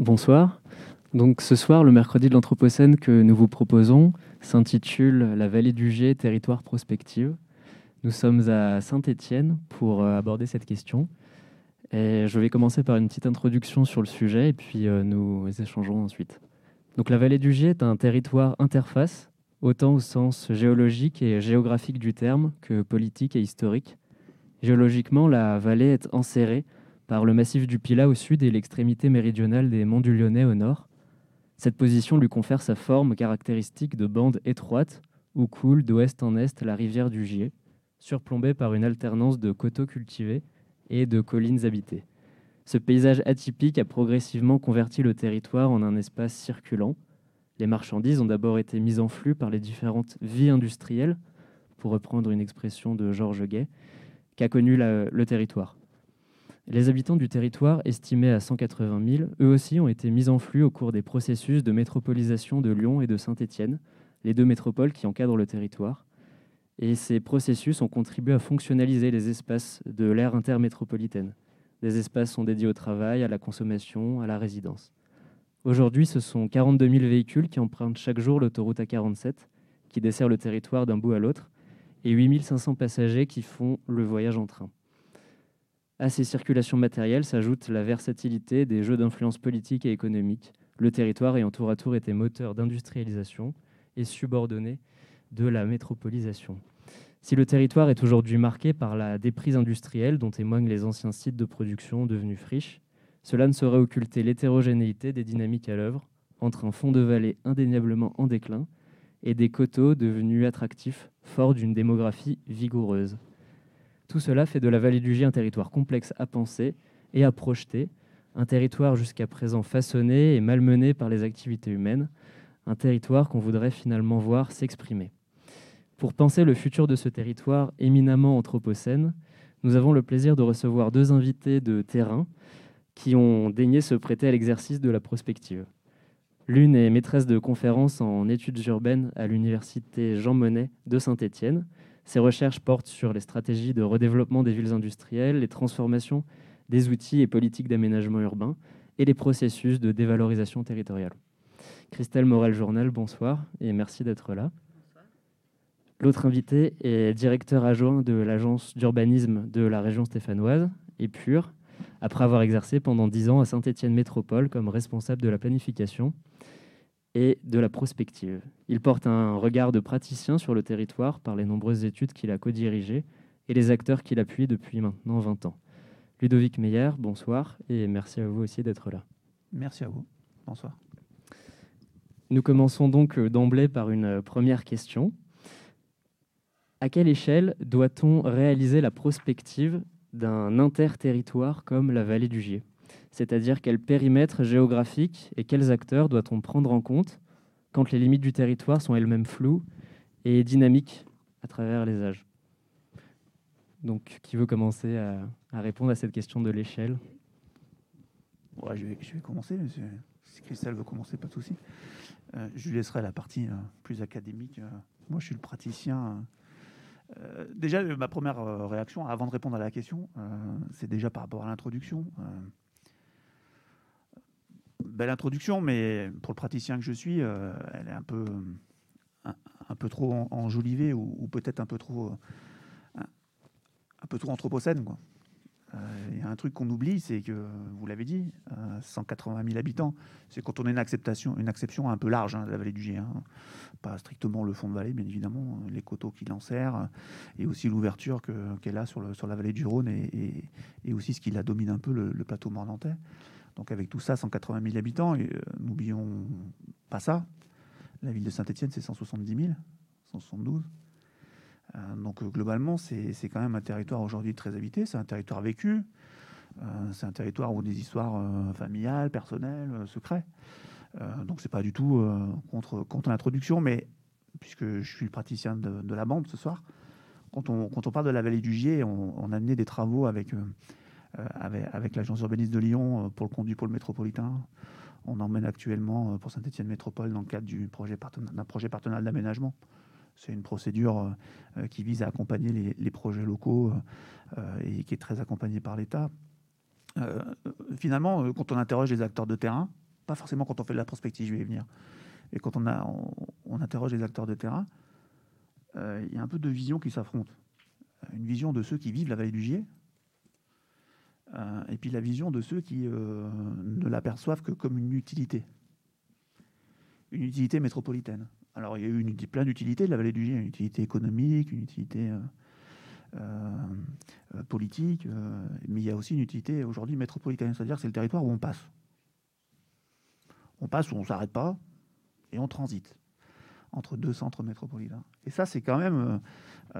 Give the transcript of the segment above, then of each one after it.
Bonsoir. Donc ce soir, le mercredi de l'Anthropocène que nous vous proposons s'intitule La vallée du Gier, territoire prospective. Nous sommes à Saint-Étienne pour euh, aborder cette question. Et je vais commencer par une petite introduction sur le sujet et puis euh, nous échangerons ensuite. Donc la vallée du Gier est un territoire interface, autant au sens géologique et géographique du terme que politique et historique. Géologiquement, la vallée est enserrée par le massif du Pilat au sud et l'extrémité méridionale des monts du Lyonnais au nord. Cette position lui confère sa forme caractéristique de bande étroite où coule d'ouest en est la rivière du Gier surplombé par une alternance de coteaux cultivés et de collines habitées. Ce paysage atypique a progressivement converti le territoire en un espace circulant. Les marchandises ont d'abord été mises en flux par les différentes vies industrielles, pour reprendre une expression de Georges Gay, qu'a connu le territoire. Les habitants du territoire, estimés à 180 000, eux aussi ont été mis en flux au cours des processus de métropolisation de Lyon et de Saint-Étienne, les deux métropoles qui encadrent le territoire. Et ces processus ont contribué à fonctionnaliser les espaces de l'ère intermétropolitaine. Des espaces sont dédiés au travail, à la consommation, à la résidence. Aujourd'hui, ce sont 42 000 véhicules qui empruntent chaque jour l'autoroute A47, qui dessert le territoire d'un bout à l'autre, et 8 500 passagers qui font le voyage en train. À ces circulations matérielles s'ajoute la versatilité des jeux d'influence politique et économique, le territoire ayant tour à tour été moteur d'industrialisation et subordonné de la métropolisation. Si le territoire est aujourd'hui marqué par la déprise industrielle dont témoignent les anciens sites de production devenus friches, cela ne saurait occulter l'hétérogénéité des dynamiques à l'œuvre entre un fond de vallée indéniablement en déclin et des coteaux devenus attractifs, forts d'une démographie vigoureuse. Tout cela fait de la vallée du Gier un territoire complexe à penser et à projeter, un territoire jusqu'à présent façonné et malmené par les activités humaines, un territoire qu'on voudrait finalement voir s'exprimer. Pour penser le futur de ce territoire éminemment anthropocène, nous avons le plaisir de recevoir deux invités de terrain qui ont daigné se prêter à l'exercice de la prospective. L'une est maîtresse de conférences en études urbaines à l'université Jean Monnet de Saint-Étienne. Ses recherches portent sur les stratégies de redéveloppement des villes industrielles, les transformations des outils et politiques d'aménagement urbain et les processus de dévalorisation territoriale. Christelle Morel-Journal, bonsoir et merci d'être là. L'autre invité est directeur adjoint de l'agence d'urbanisme de la région stéphanoise, EPUR, après avoir exercé pendant dix ans à Saint-Étienne Métropole comme responsable de la planification et de la prospective. Il porte un regard de praticien sur le territoire par les nombreuses études qu'il a co-dirigées et les acteurs qu'il appuie depuis maintenant 20 ans. Ludovic Meyer, bonsoir et merci à vous aussi d'être là. Merci à vous. Bonsoir. Nous commençons donc euh, d'emblée par une euh, première question. À quelle échelle doit-on réaliser la prospective d'un interterritoire comme la vallée du Gier? C'est-à-dire quel périmètre géographique et quels acteurs doit-on prendre en compte quand les limites du territoire sont elles-mêmes floues et dynamiques à travers les âges? Donc, qui veut commencer à, répondre à cette question de l'échelle? Je, vais, commencer. Si Christelle veut commencer, pas de souci. Euh, je lui laisserai la partie euh, plus académique. Euh, moi, je suis le praticien déjà, ma première réaction, avant de répondre à la question, c'est déjà par rapport à l'introduction. Belle introduction, mais pour le praticien que je suis, elle est un peu, un, peu trop enjolivée ou, peut-être un peu trop, un, un, peu trop anthropocène. Quoi. Il y a un truc qu'on oublie, c'est que, vous l'avez dit, 180 000 habitants, c'est quand on a une, acceptation, une acception un peu large hein, de la vallée du Gier. Hein. Pas strictement le fond de vallée, bien évidemment, les coteaux qui l'enserrent, et aussi l'ouverture qu'elle a sur, la vallée du Rhône, et, et, aussi ce qui la domine un peu, le, plateau mornantais. Donc avec tout ça, 180 000 habitants, et euh, n'oublions pas ça. La ville de Saint-Étienne, c'est 170 000, 172. Euh, donc euh, globalement, c'est quand même un territoire aujourd'hui très habité, c'est un territoire vécu, euh, c'est un territoire où des histoires familiales, personnelles, secrets. donc c'est pas du tout contre, contre l'introduction, mais puisque je suis le praticien de, la bande ce soir, quand on, quand on, parle de la vallée du Gier, on, a mené des travaux avec, avec, avec l'agence urbaniste de Lyon pour le du pôle métropolitain. On emmène actuellement pour Saint-Étienne Métropole dans le cadre d'un projet partenarial d'aménagement. C'est une procédure euh, euh, qui vise à accompagner les, projets locaux euh, et qui est très accompagnée par l'État. finalement, quand on interroge les acteurs de terrain, pas forcément quand on fait de la prospective, je vais y venir, et quand on, interroge les acteurs de terrain, euh, il y a un peu deux visions qui s'affrontent. Une vision de ceux qui vivent la vallée du Gier, euh, et puis la vision de ceux qui ne l'aperçoivent que comme une utilité, une utilité métropolitaine. Alors il y a eu une, plein d'utilités de la vallée du Gier, une utilité économique, une utilité euh, euh, politique, euh, mais il y a aussi une utilité aujourd'hui métropolitaine, c'est-à-dire que c'est le territoire où on passe. On passe où on ne s'arrête pas et on transite entre deux centres métropolitains. Et ça, c'est quand même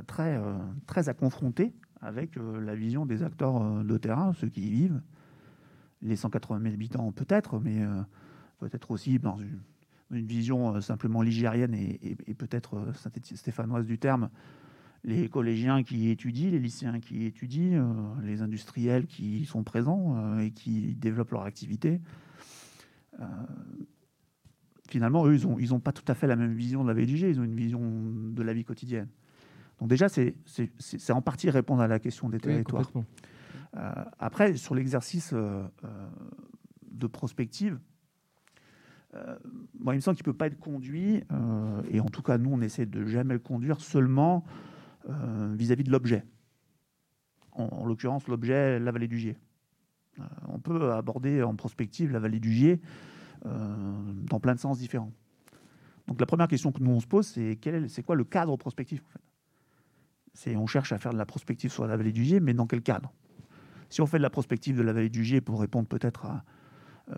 très, très à confronter avec la vision des acteurs de terrain, ceux qui y vivent. Les 180 000 habitants, peut-être, mais peut-être aussi dans une, vision simplement ligérienne et, peut-être stéphanoise du terme, les collégiens qui étudient, les lycéens qui étudient, euh, les industriels qui sont présents euh, et qui développent leur activité. Euh, finalement, eux, ils n'ont pas tout à fait la même vision de la VDG, ils ont une vision de la vie quotidienne. Donc déjà, c'est en partie répondre à la question des territoires. après, sur l'exercice de prospective, moi, il me semble qu'il ne peut pas être conduit, et en tout cas, nous, on essaie de jamais le conduire seulement euh, vis-à-vis de l'objet. En, l'occurrence, l'objet, la vallée du Gier. Euh, on peut aborder en prospective la vallée du Gier euh, dans plein de sens différents. Donc la première question que nous on se pose, c'est quel est, c'est quoi le cadre prospectif en fait? C'est on cherche à faire de la prospective sur la vallée du Gier, mais dans quel cadre? Si on fait de la prospective de la vallée du Gier pour répondre peut-être à,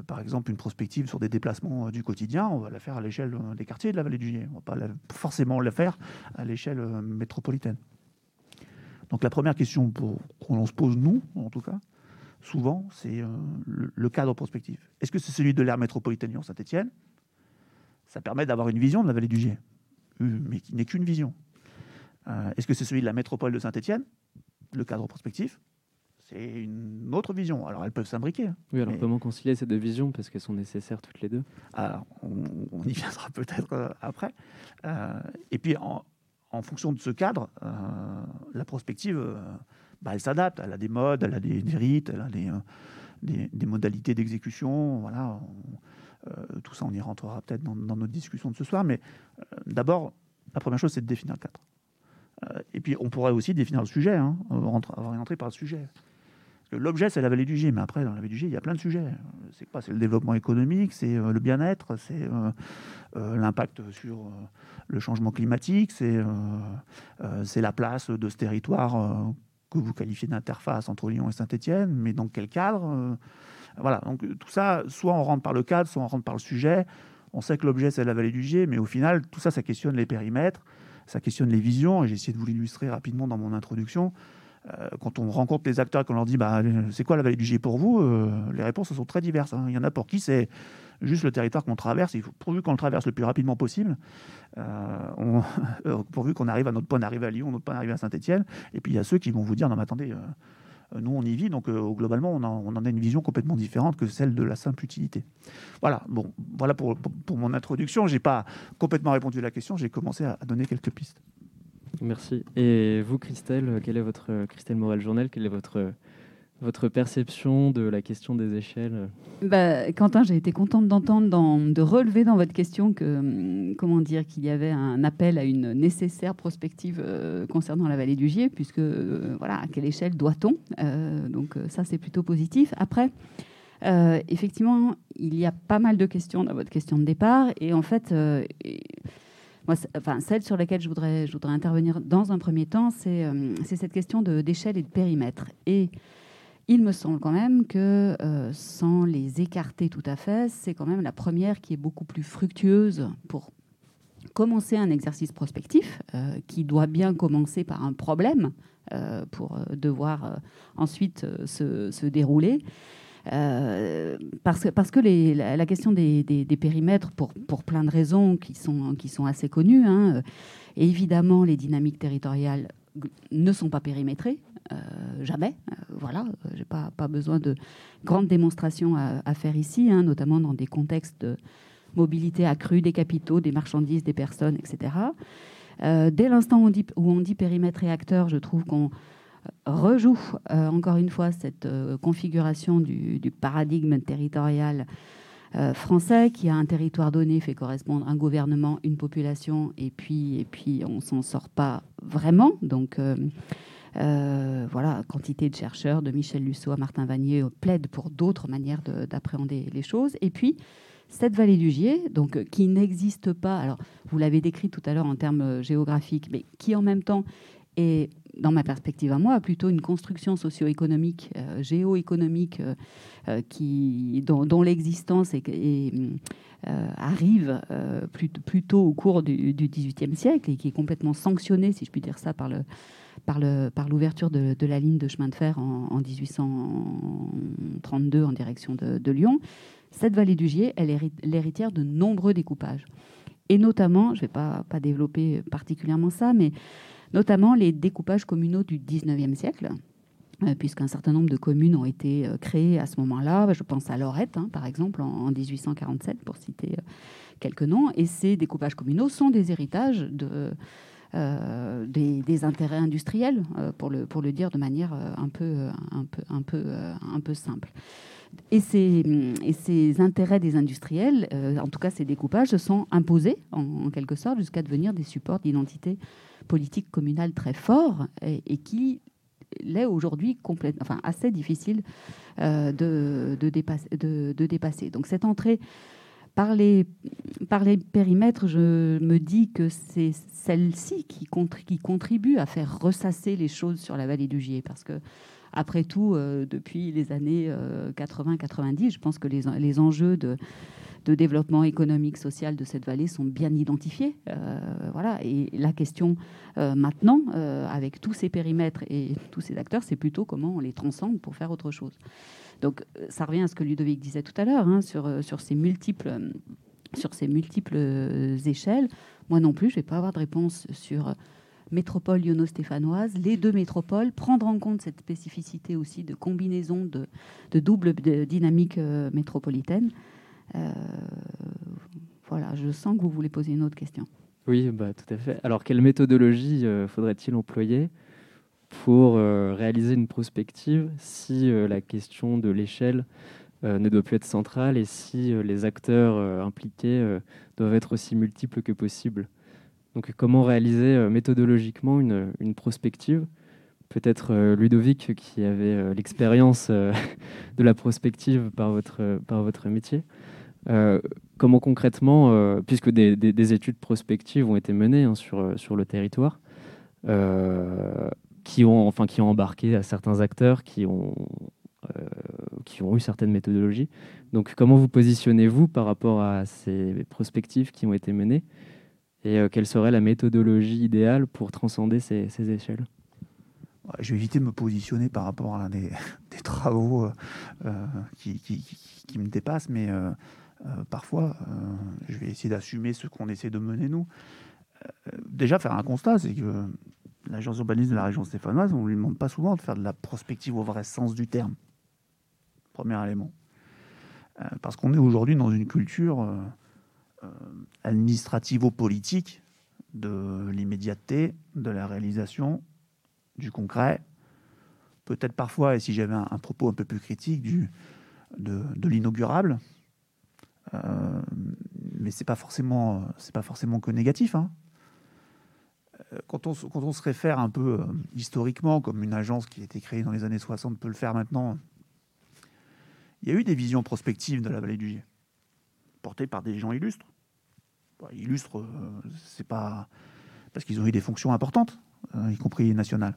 par exemple, une prospective sur des déplacements du quotidien, on va la faire à l'échelle des quartiers de la vallée du Gier. On ne va pas forcément la faire à l'échelle métropolitaine. Donc la première question qu'on se pose, nous, en tout cas, souvent, c'est euh, le, cadre prospectif. Est-ce que c'est celui de l'aire métropolitaine Lyon-Saint-Etienne Ça permet d'avoir une vision de la vallée du Gier, euh, mais qui n'est qu'une vision. Euh, est-ce que c'est celui de la métropole de Saint-Etienne Le cadre prospectif? C'est une autre vision. Alors elles peuvent s'imbriquer. Hein. oui, alors comment concilier ces deux visions Parce qu'elles sont nécessaires toutes les deux? Alors on, y viendra peut-être après. et puis en, en fonction de ce cadre, euh, la prospective, euh, bah, elle s'adapte. Elle a des modes, elle a des, rites, elle a des, euh, des, modalités d'exécution. Voilà. tout ça, on y rentrera peut-être dans, notre discussion de ce soir. Mais d'abord, la première chose, c'est de définir le cadre. Et puis, on pourrait aussi définir le sujet, hein, avoir une entrée par le sujet. L'objet, c'est la vallée du Gier, mais après, dans la vallée du Gier, il y a plein de sujets. C'est quoi? C'est le développement économique, c'est le bien-être, c'est l'impact sur le changement climatique, c'est euh, euh, la place de ce territoire euh, que vous qualifiez d'interface entre Lyon et Saint-Étienne, mais dans quel cadre Voilà, donc tout ça, soit on rentre par le cadre, soit on rentre par le sujet. On sait que l'objet, c'est la vallée du Gier, mais au final, tout ça, ça questionne les périmètres, ça questionne les visions, et j'ai essayé de vous l'illustrer rapidement dans mon introduction. quand on rencontre les acteurs et qu'on leur dit bah, c'est quoi la vallée du Gier pour vous, les réponses sont très diverses. Hein. Il y en a pour qui c'est juste le territoire qu'on traverse, pourvu qu'on le traverse le plus rapidement possible, euh, euh, pourvu qu'on arrive à notre point d'arrivée à Lyon, notre point d'arrivée à Saint-Etienne. Et puis il y a ceux qui vont vous dire, non mais attendez, euh, nous on y vit, donc globalement on, en a une vision complètement différente que celle de la simple utilité. Voilà, bon, voilà pour, mon introduction. J'ai pas complètement répondu à la question, j'ai commencé à, donner quelques pistes. Merci. Et vous, Christelle, quel est votre Christelle Morel Journal Quel est votre votre perception de la question des échelles? Bah, Quentin, j'ai été contente d'entendre, de relever dans votre question que, hum, comment dire, qu'il y avait un appel à une nécessaire prospective euh, concernant la vallée du Gier, puisque euh, voilà, à quelle échelle doit-on? Euh, Donc ça, c'est plutôt positif. Après, effectivement, il y a pas mal de questions dans votre question de départ, et en fait. moi, enfin, celle sur laquelle je voudrais, je voudrais intervenir dans un premier temps, c'est cette question d'échelle et de périmètre. Et il me semble quand même que, euh, sans les écarter tout à fait, c'est quand même la première qui est beaucoup plus fructueuse pour commencer un exercice prospectif, euh, qui doit bien commencer par un problème euh, pour devoir ensuite se, dérouler. parce que, parce que la, question des, périmètres, pour, pour plein de raisons qui sont, qui sont assez connues, hein, évidemment, les dynamiques territoriales ne sont pas périmétrées. Euh, jamais. Euh, voilà, euh, j'ai pas, pas besoin de grandes démonstrations à, faire ici, hein, notamment dans des contextes de mobilité accrue des capitaux, des marchandises, des personnes, etc. dès l'instant où, où, on dit périmètre et acteur, je trouve qu'on rejoue encore une fois cette configuration du, paradigme territorial français qui, à un territoire donné, fait correspondre un gouvernement, une population, et puis, et puis on s'en sort pas vraiment. Donc, voilà, quantité de chercheurs, de Michel Lusso à Martin Vanier, plaident pour d'autres manières d'appréhender les choses. Et puis, cette vallée du Gier, donc, euh, qui n'existe pas, alors vous l'avez décrit tout à l'heure en termes euh, géographiques, mais qui en même temps est, dans ma perspective à moi, plutôt une construction socio-économique, euh, géo-économique, dont, l'existence arrive plutôt au cours du XVIIIe siècle et qui est complètement sanctionnée, si je puis dire ça, par le, par, le, par l'ouverture de, la ligne de chemin de fer en, 1832 en direction de, de Lyon. Cette vallée du Gier, elle est l'héritière de nombreux découpages. Et notamment, je ne vais pas, pas développer particulièrement ça, mais notamment les découpages communaux du 19e siècle, euh, puisqu'un certain nombre de communes ont été euh, créées à ce moment-là. Je pense à Lorette, hein, par exemple, en, 1847, pour citer euh, quelques noms. Et ces découpages communaux sont des héritages de, des, intérêts industriels, pour, le, pour le dire de manière un peu, un peu, un peu, un peu simple. Et ces, intérêts des industriels, euh, en tout cas ces découpages, se sont imposés en, quelque sorte jusqu'à devenir des supports d'identité politique communale très forts et, qui l'est aujourd'hui enfin, assez difficile euh, de, de, dépasser, Donc cette entrée par les, par les périmètres, je me dis que c'est celle-ci qui, contribue à faire ressasser les choses sur la vallée du Gier, parce que après tout, euh, depuis les années 80-90, euh, je pense que les, les enjeux de, de, développement économique, social de cette vallée sont bien identifiés. Euh, voilà. Et la question maintenant, avec tous ces périmètres et tous ces acteurs, c'est plutôt comment on les transcende pour faire autre chose. Donc, ça revient à ce que Ludovic disait tout à l'heure hein, sur, sur ces multiples sur ces multiples échelles. Moi non plus, je ne vais pas avoir de réponse sur métropole lyonno-stéphanoise, les deux métropoles, prendre en compte cette spécificité aussi de combinaison de, double dynamique euh, métropolitaine. Euh, voilà, je sens que vous voulez poser une autre question. Oui, bah, tout à fait. Alors, quelle méthodologie euh, faudrait-il employer? Pour réaliser une prospective si la question de l'échelle ne doit plus être centrale et si les acteurs impliqués doivent être aussi multiples que possible donc comment réaliser euh, méthodologiquement une, prospective? Peut-être euh, Ludovic qui avait euh, l'expérience de la prospective par votre, par votre métier. comment concrètement, puisque des, des, études prospectives ont été menées hein, sur, sur le territoire, qui, ont, enfin, qui ont embarqué à certains acteurs qui ont, qui ont eu certaines méthodologies. Donc comment vous positionnez-vous par rapport à ces prospectives qui ont été menées et euh, quelle serait la méthodologie idéale pour transcender ces, échelles? Je vais éviter de me positionner par rapport à des, travaux euh, euh, qui, qui, me dépassent, mais parfois, je vais essayer d'assumer ce qu'on essaie de mener nous. déjà, faire un constat, c'est que l'agence urbaniste de la région stéphanoise, on ne lui demande pas souvent de faire de la prospective au vrai sens du terme. Premier élément. parce qu'on est aujourd'hui dans une culture euh, administrativo-politique de l'immédiateté, de la réalisation, du concret, peut-être parfois, et si j'avais un, propos un peu plus critique, du, de, l'inaugurable. Euh, mais c'est pas forcément, pas forcément que négatif. Hein. Euh, quand, on, se réfère un peu historiquement, comme une agence qui a été créée dans les années 60 peut le faire maintenant, il y a eu des visions prospectives de la vallée du Gier, portées par des gens illustres. Bah, illustre, euh, c'est pas parce qu'ils ont eu des fonctions importantes, euh, y compris nationales.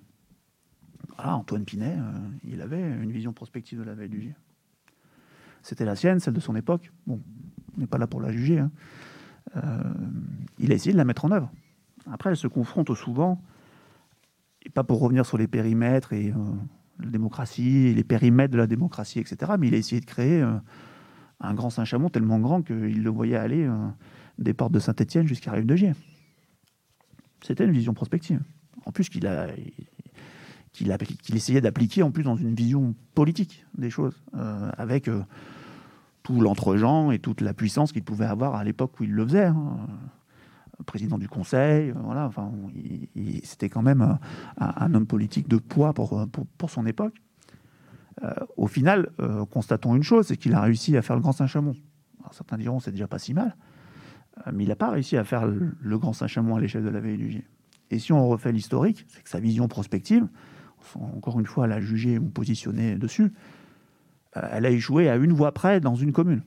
Antoine Pinet, euh, il avait une vision prospective de la veille du Gier. C'était la sienne, celle de son époque. Bon, on n'est pas là pour la juger. Hein. il a essayé de la mettre en œuvre. Après, elle se confronte souvent, et pas pour revenir sur les périmètres et la démocratie, et les périmètres de la démocratie, etc., mais il a essayé de créer un grand Saint-Chamond tellement grand qu'il le voyait aller des portes de Saint-Étienne jusqu'à Rive de Gier. C'était une vision prospective. En plus qu'il a, qu'il essayait d'appliquer en plus dans une vision politique des choses, euh, avec euh, tout l'entre-gens et toute la puissance qu'il pouvait avoir à l'époque où il le faisait. Hein. Président du Conseil, voilà, enfin, c'était quand même un, homme politique de poids pour, pour, son époque. Euh, au final, constatons une chose, c'est qu'il a réussi à faire le Grand Saint-Chamond certains diront c'est déjà pas si mal, mais il n'a pas réussi à faire le, Grand Saint-Chamond à l'échelle de la Gier. Et si on refait l'historique, c'est que sa vision prospective, encore une fois, la juger ou positionner dessus, elle a échoué à une voix près dans une commune.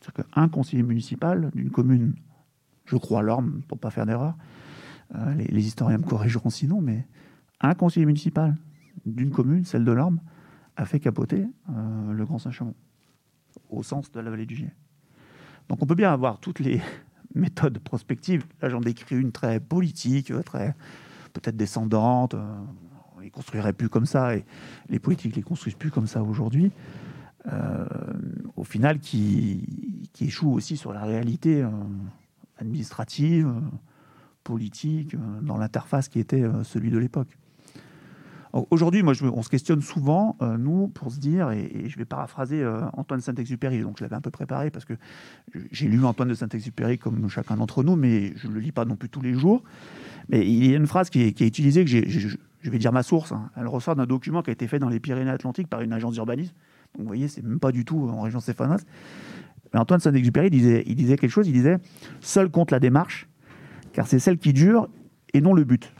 C'est-à-dire qu'un conseiller municipal d'une commune, je crois l'Orme, pour pas faire d'erreur, euh, les, historiens me corrigeront sinon, mais un conseiller municipal d'une commune, celle de l'Orme, a fait capoter euh, le Grand Saint-Chamond, au sens de la vallée du Gier. Donc on peut bien avoir toutes les méthodes prospectives. Là, j'en décris une très politique, très peut-être descendante. Euh, on les construirait plus comme ça, et les politiques les construisent plus comme ça aujourd'hui. au final, qui, qui échoue aussi sur la réalité administrative, politique, euh, dans l'interface qui était euh, celui de l'époque. Aujourd'hui, moi, on se questionne souvent, euh, nous, pour se dire, et, je vais paraphraser Antoine Saint-Exupéry, donc je l'avais un peu préparé parce que j'ai lu Antoine de Saint-Exupéry comme chacun d'entre nous, mais je ne le lis pas non plus tous les jours. Mais il y a une phrase qui est, utilisée, que je vais dire ma source, hein. elle ressort d'un document qui a été fait dans les Pyrénées-Atlantiques par une agence d'urbanisme. Donc vous voyez, c'est même pas du tout en région Céphanas. Mais Antoine Saint-Exupéry disait, il disait quelque chose, il disait « Seul compte la démarche, car c'est celle qui dure et non le but,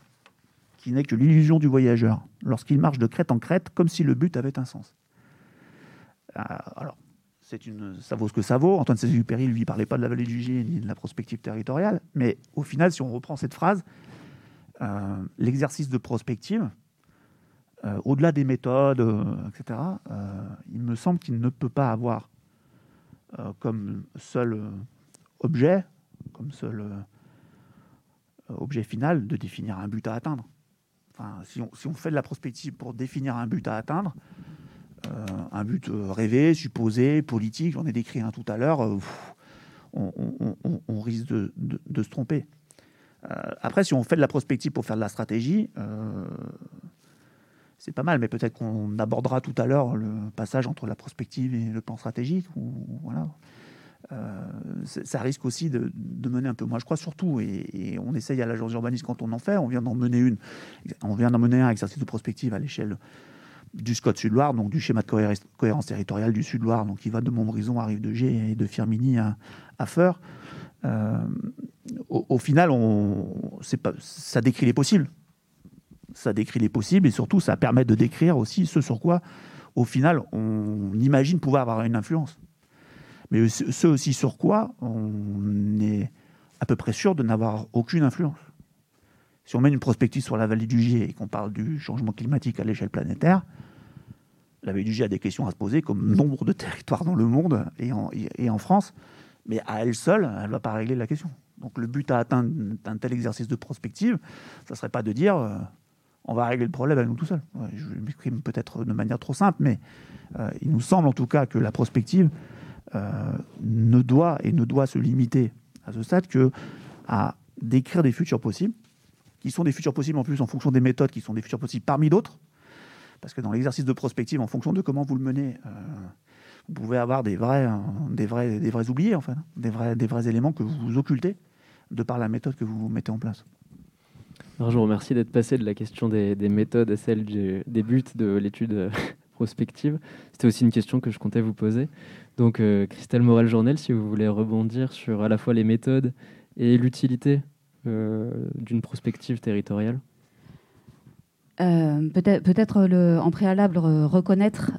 qui n'est que l'illusion du voyageur, lorsqu'il marche de crête en crête, comme si le but avait un sens. Ah, alors, ça vaut ce que ça vaut. Antoine Saint-Exupéry, lui, parlait pas de la vallée du Gier ni de la prospective territoriale, mais au final, si on reprend cette phrase, euh, l'exercice de prospective, euh, au-delà des méthodes, euh, etc., il me semble qu'il ne peut pas avoir comme seul objet, comme seul objet final de définir un but à atteindre. Enfin, si, on, fait de la prospective pour définir un but à atteindre, euh, un but euh, rêvé, supposé, politique, j'en ai décrit un tout à l'heure, euh, on, risque de, se tromper. après, si on fait de la prospective pour faire de la stratégie, c'est pas mal, mais peut-être qu'on abordera tout à l'heure le passage entre la prospective et le plan stratégique. Ou, voilà. Euh, ça risque aussi de, mener un peu. Moi, je crois surtout, et, on essaye à l'agence urbaniste quand on en fait, on vient d'en mener une, on vient d'en mener un exercice de prospective à l'échelle du SCOT Sud-Loire, donc du schéma de cohérence, territoriale du Sud-Loire, donc qui va de Montbrison à Rive-de-G et de Firminy à, à Feur. Euh, au, final, on, pas, ça décrit les possibles. Ça décrit les possibles et surtout, ça permet de décrire aussi ce sur quoi, au final, on imagine pouvoir avoir une influence mais ce aussi sur quoi on est à peu près sûr de n'avoir aucune influence. Si on met une prospective sur la vallée du Gier et qu'on parle du changement climatique à l'échelle planétaire, la vallée du Gier a des questions à se poser, comme nombre de territoires dans le monde et en, France, mais à elle seule, elle ne va pas régler la question. Donc le but à atteindre d'un tel exercice de prospective, ça ne serait pas de dire euh, on va régler le problème à nous tout seuls. je m'exprime peut-être de manière trop simple, mais euh, il nous semble en tout cas que la prospective, euh, ne doit et ne doit se limiter à ce stade que à décrire des futurs possibles, qui sont des futurs possibles en plus en fonction des méthodes qui sont des futurs possibles parmi d'autres. Parce que dans l'exercice de prospective, en fonction de comment vous le menez, euh, vous pouvez avoir des vrais, des vrais, des vrais oubliés, enfin, des vrais, des vrais éléments que vous occultez de par la méthode que vous mettez en place. Je vous remercie d'être passé de la question des, méthodes à celle des buts de l'étude prospective. C'était aussi une question que je comptais vous poser. Donc, euh, Christelle Morel-Journel, si vous voulez rebondir sur à la fois les méthodes et l'utilité euh, d'une prospective territoriale. Euh, peut-être peut en préalable reconnaître,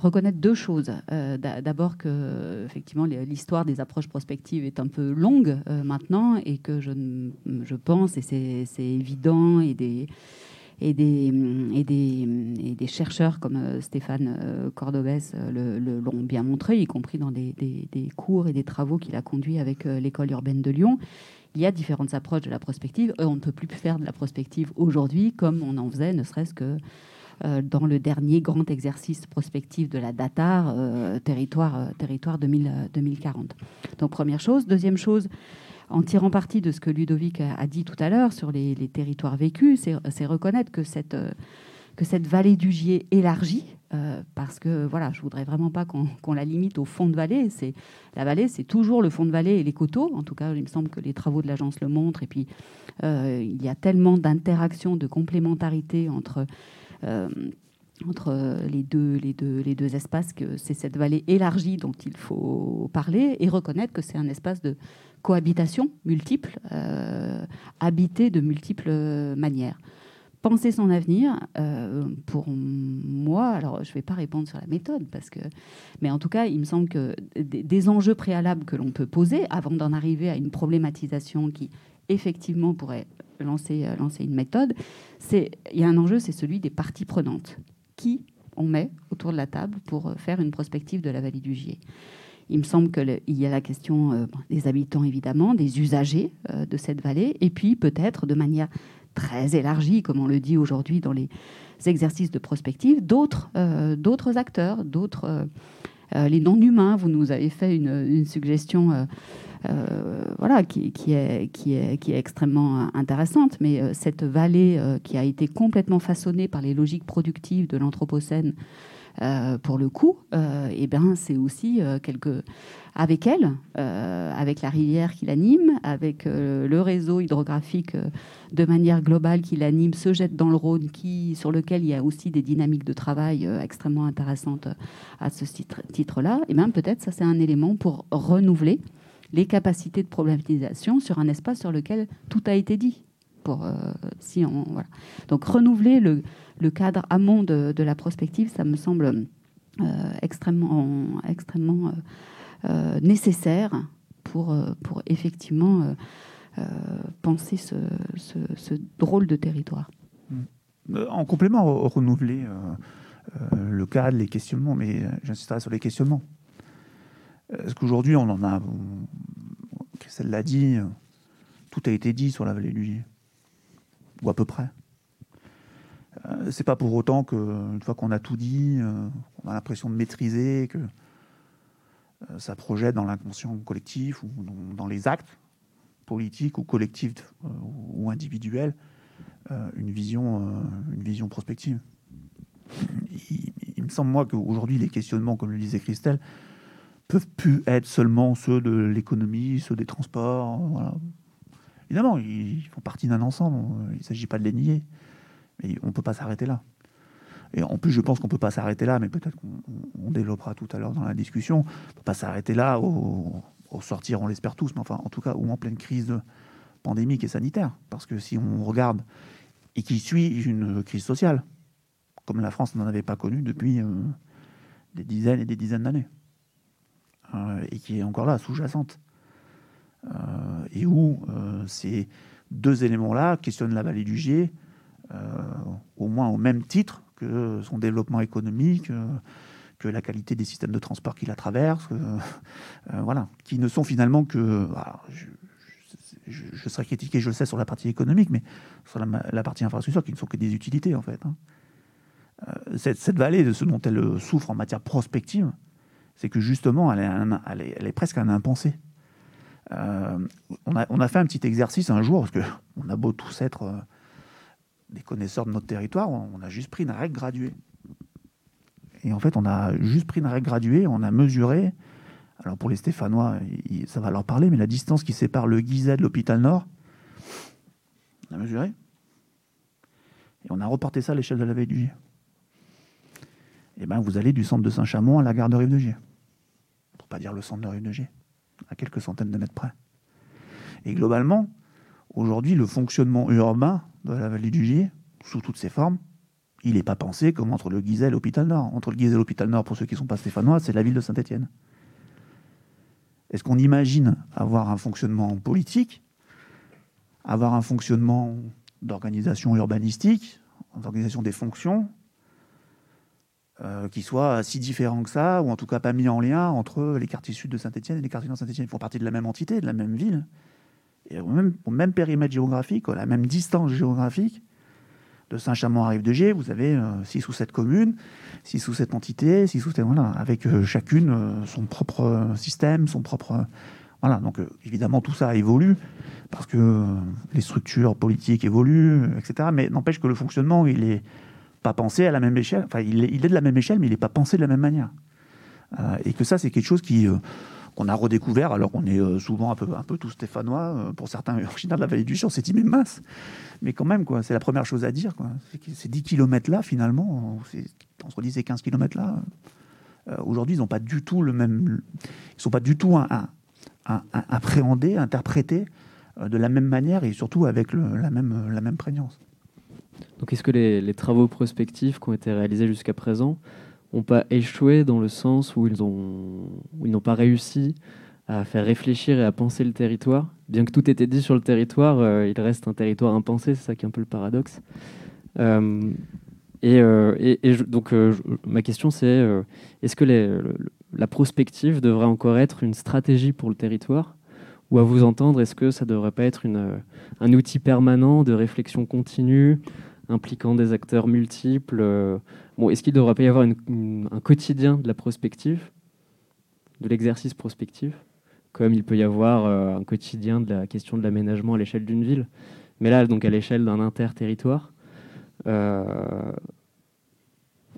reconnaître deux choses. D'abord que effectivement l'histoire des approches prospectives est un peu longue maintenant et que je, je pense et c'est évident et des et des, et des, et des chercheurs comme euh, Stéphane euh, Cordobès euh, l'ont bien montré, y compris dans des, des, cours et des travaux qu'il a conduits avec l'école urbaine de Lyon. Il y a différentes approches de la prospective. on ne peut plus faire de la prospective aujourd'hui comme on en faisait, ne serait-ce que dans le dernier grand exercice prospectif de la DATAR, territoire, territoire 2040. Donc première chose. Deuxième chose, en tirant parti de ce que Ludovic a, dit tout à l'heure sur les, territoires vécus, c'est reconnaître que cette, euh, que cette vallée du Gier élargie, euh, parce que voilà, je voudrais vraiment pas qu'on la limite au fond de vallée. C'est la vallée, c'est toujours le fond de vallée et les coteaux. En tout cas, il me semble que les travaux de l'agence le montrent. Et puis, euh, il y a tellement d'interactions, de complémentarité entre entre les deux, les, deux, les deux espaces, que c'est cette vallée élargie dont il faut parler et reconnaître que c'est un espace de cohabitation multiple, euh, habité de multiples manières. Penser son avenir, euh, pour moi, alors je ne vais pas répondre sur la méthode, parce que, mais en tout cas, il me semble que des, enjeux préalables que l'on peut poser avant d'en arriver à une problématisation qui effectivement pourrait lancer, lancer une méthode, c'est il y a un enjeu, c'est celui des parties prenantes qui on met autour de la table pour euh, faire une prospective de la vallée du Gier? Il me semble qu'il y a la question euh, des habitants, évidemment, des usagers euh, de cette vallée, et puis peut-être de manière très élargie, comme on le dit aujourd'hui dans les exercices de prospective, d'autres d'autres acteurs, d'autres les non-humains. Vous nous avez fait une, suggestion euh, voilà, qui, est, qui, est, qui est extrêmement intéressante. Mais euh, cette vallée euh, qui a été complètement façonnée par les logiques productives de l'Anthropocène, pour le coup, et eh ben, c'est aussi quelque... avec elle, avec la rivière qui l'anime, avec le réseau hydrographique de manière globale qui l'anime, se jette dans le Rhône, qui, sur lequel il y a aussi des dynamiques de travail extrêmement intéressantes à ce titre-là, et ben, peut-être ça c'est un élément pour renouveler les capacités de problématisation sur un espace sur lequel tout a été dit. Euh. Donc renouveler le, le cadre amont de, de, la prospective, ça me semble euh, extrêmement, extrêmement euh, nécessaire pour, pour effectivement penser ce, drôle de territoire. En complément, renouveler le cadre, les questionnements, mais j'insisterai sur les questionnements. Est-ce qu'aujourd'hui, on en a. Christelle l'a dit, tout a été dit sur la vallée du. Ou à peu près? Euh, c'est pas pour autant qu'une fois qu'on a tout dit, euh, on a l'impression de maîtriser, que euh, ça projette dans l'inconscient collectif ou dans, les actes politiques ou collectifs ou individuels une, vision, une vision prospective. Il, me semble, moi, qu'aujourd'hui, les questionnements, comme le disait Christelle, peuvent plus être seulement ceux de l'économie, ceux des transports. Évidemment, ils font partie d'un ensemble. Il ne s'agit pas de les nier. Mais on ne peut pas s'arrêter là. Et en plus, je pense qu'on ne peut pas s'arrêter là, mais peut-être qu'on développera tout à l'heure dans la discussion. On ne peut pas s'arrêter là au, sortir, on l'espère tous, mais enfin, en tout cas, ou en pleine crise pandémique et sanitaire. Parce que si on regarde, et qui suit une crise sociale, comme la France n'en avait pas connu depuis euh, des dizaines et des dizaines d'années. Euh, et qui est encore là, sous-jacente. Euh, et où ces deux éléments-là questionnent la vallée du Gier, au moins au même titre que son développement économique, que la qualité des systèmes de transport qui la traversent, voilà, qui ne sont finalement que. je, serais critiqué, je le sais, sur la partie économique, mais sur la, partie infrastructure, qui ne sont que des utilités, en fait. Hein. cette, vallée, de ce dont elle souffre en matière prospective, c'est que justement, elle est, presque un impensé. Euh, on, a, on, a, fait un petit exercice un jour, parce qu'on a beau tous être euh, des connaisseurs de notre territoire, on, a juste pris une règle graduée. Et en fait, on a juste pris une règle graduée, on a mesuré, alors pour les Stéphanois, ça va leur parler, mais la distance qui sépare le Guizet de l'hôpital Nord, on a mesuré. Et on a reporté ça à l'échelle de la veille du Gier. Et eh bien, vous allez du centre de Saint-Chamond à la gare de Rive de Gier pas dire le centre de Rue de G, à quelques centaines de mètres près. Et globalement, aujourd'hui, le fonctionnement urbain de la vallée du Gier, sous toutes ses formes, il n'est pas pensé comme entre le Guizet et l'hôpital Nord. Entre le Guizet et l'hôpital Nord, pour ceux qui ne sont pas stéphanois, c'est la ville de Saint-Étienne. Est-ce qu'on imagine avoir un fonctionnement politique, avoir un fonctionnement d'organisation urbanistique, d'organisation des fonctions, euh, qui soit si différent que ça, ou en tout cas pas mis en lien entre les quartiers sud de Saint-Etienne et les quartiers nord de Saint-Etienne. Ils font partie de la même entité, de la même ville, et au même, périmètre géographique, à la même distance géographique. De Saint-Chamond à Rive-de-Gier, vous avez 6 euh, ou 7 communes, 6 ou 7 entités, 6 ou 7, voilà, avec euh, chacune son propre système, son propre... Voilà, donc évidemment tout ça évolue, parce que les structures politiques évoluent, etc. Mais n'empêche que le fonctionnement, il est pas pensé à la même échelle. Enfin, il est, de la même échelle, mais il n'est pas pensé de la même manière. Euh, et que ça, c'est quelque chose qui euh, qu'on a redécouvert, alors qu'on est euh, souvent un peu, un tout stéphanois, pour certains originaires de la vallée du Cher, on s'est dit, mais mince Mais quand même, quoi, c'est la première chose à dire. Ces 10 km-là, finalement, entre 10 et 15 km là, aujourd'hui, ils n'ont pas du tout le même. Ils sont pas du tout appréhendés, interprétés de la même manière et surtout avec la même prégnance. Donc, est-ce que les, travaux prospectifs qui ont été réalisés jusqu'à présent n'ont pas échoué dans le sens où ils ont, ils n'ont pas réussi à faire réfléchir et à penser le territoire. Bien que tout ait été dit sur le territoire, euh, il reste un territoire impensé, c'est ça qui est un peu le paradoxe. Euh, et, euh, et, donc ma question c'est, est-ce que la prospective devrait encore être une stratégie pour le territoire ou à vous entendre, est-ce que ça ne devrait pas être une, un outil permanent de réflexion continue, impliquant des acteurs multiples bon, Est-ce qu'il ne devrait pas y avoir un quotidien de la prospective, de l'exercice prospectif comme il peut y avoir euh, un quotidien de la question de l'aménagement à l'échelle d'une ville. Mais là, donc à l'échelle d'un interterritoire, euh,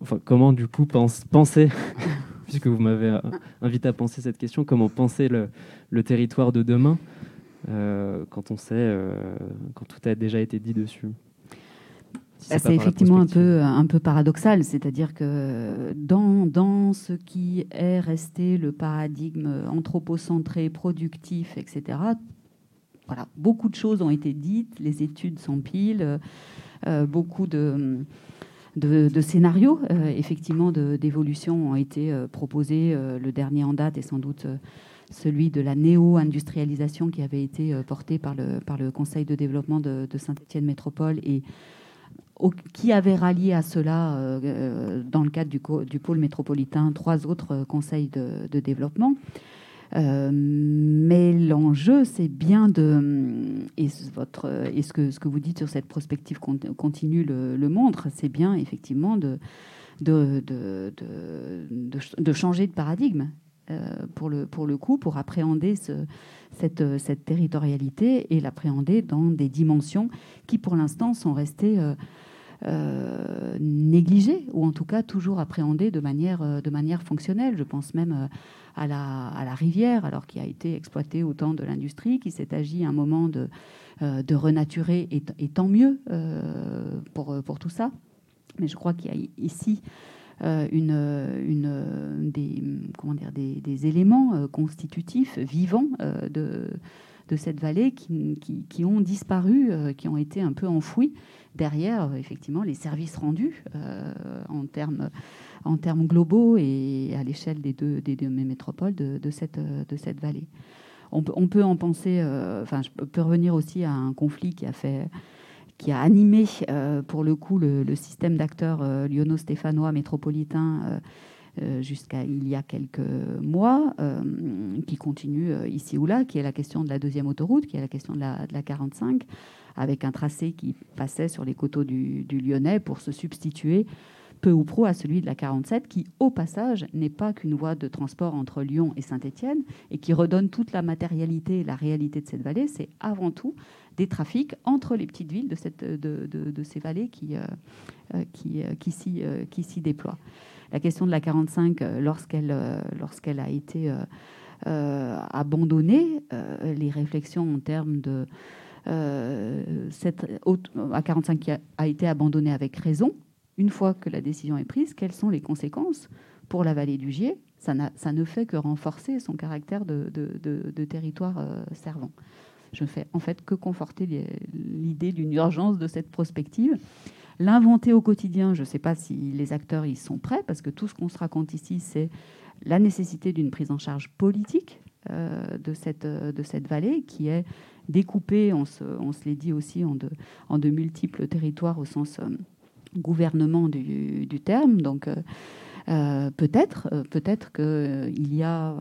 enfin, comment du coup penser, puisque vous m'avez euh, invité à penser cette question, comment penser le, territoire de demain quand on sait, quand tout a déjà été dit dessus? Bah, c'est effectivement un peu, un peu paradoxal, c'est-à-dire que dans, dans ce qui est resté le paradigme anthropocentré, productif, etc., voilà, beaucoup de choses ont été dites, les études s'empilent, euh, beaucoup de, de, scénarios, euh, effectivement, d'évolution ont été euh, proposés. le dernier en date est sans doute celui de la néo-industrialisation qui avait été porté par le, par le Conseil de développement de, de Saint-Étienne Métropole et qui avait rallié à cela, euh, euh, dans le cadre du, pôle métropolitain, trois autres euh, conseils de, développement. mais l'enjeu, c'est bien de, et, votre, et ce, que, vous dites sur cette prospective continue le, montre, c'est bien effectivement de, changer de paradigme pour, le, pour le coup, pour appréhender ce, cette, territorialité et l'appréhender dans des dimensions qui, pour l'instant, sont restées négligé ou en tout cas toujours appréhendé de manière, euh, de manière fonctionnelle. Je pense même euh, à la, à la rivière, alors qui a été exploitée au temps de l'industrie, qui s'est agi un moment de, de renaturer, et, tant mieux pour, pour tout ça. Mais je crois qu'il y a ici une, une, des, comment dire, des éléments constitutifs, vivants de, de cette vallée qui, qui, qui ont disparu, qui ont été un peu enfouis derrière, euh, effectivement, les services rendus euh, en, termes, globaux et à l'échelle des deux, métropoles de, cette, vallée. On peut, en penser, euh, enfin, je peux revenir aussi à un conflit qui a animé pour le coup le, système d'acteurs lyonno-stéphanois métropolitain jusqu'à il y a quelques mois, qui continue ici ou là, qui est la question de la deuxième autoroute, qui est la question de la, de la 45, avec un tracé qui passait sur les coteaux du, Lyonnais pour se substituer peu ou prou à celui de la 47, qui, au passage, n'est pas qu'une voie de transport entre Lyon et Saint-Étienne, et qui redonne toute la matérialité et la réalité de cette vallée. C'est avant tout des trafics entre les petites villes de, cette, de, ces vallées qui, euh, euh, qui, euh, qui s'y déploient. La question de la 45, lorsqu'elle lorsqu'elle a été abandonnée, les réflexions en termes de euh, cette A45 qui a, été abandonnée avec raison, une fois que la décision est prise, quelles sont les conséquences pour la vallée du Gier? Ça, ne fait que renforcer son caractère de, territoire euh, servant. Je ne fais en fait que conforter l'idée d'une urgence de cette prospective. L'inventer au quotidien, je ne sais pas si les acteurs y sont prêts, parce que tout ce qu'on se raconte ici, c'est la nécessité d'une prise en charge politique euh, de cette vallée qui est découpé, on se, on dit aussi, en de, multiples territoires au sens euh, gouvernement du, du, terme. Donc euh, euh, peut-être, peut-être qu'il y a,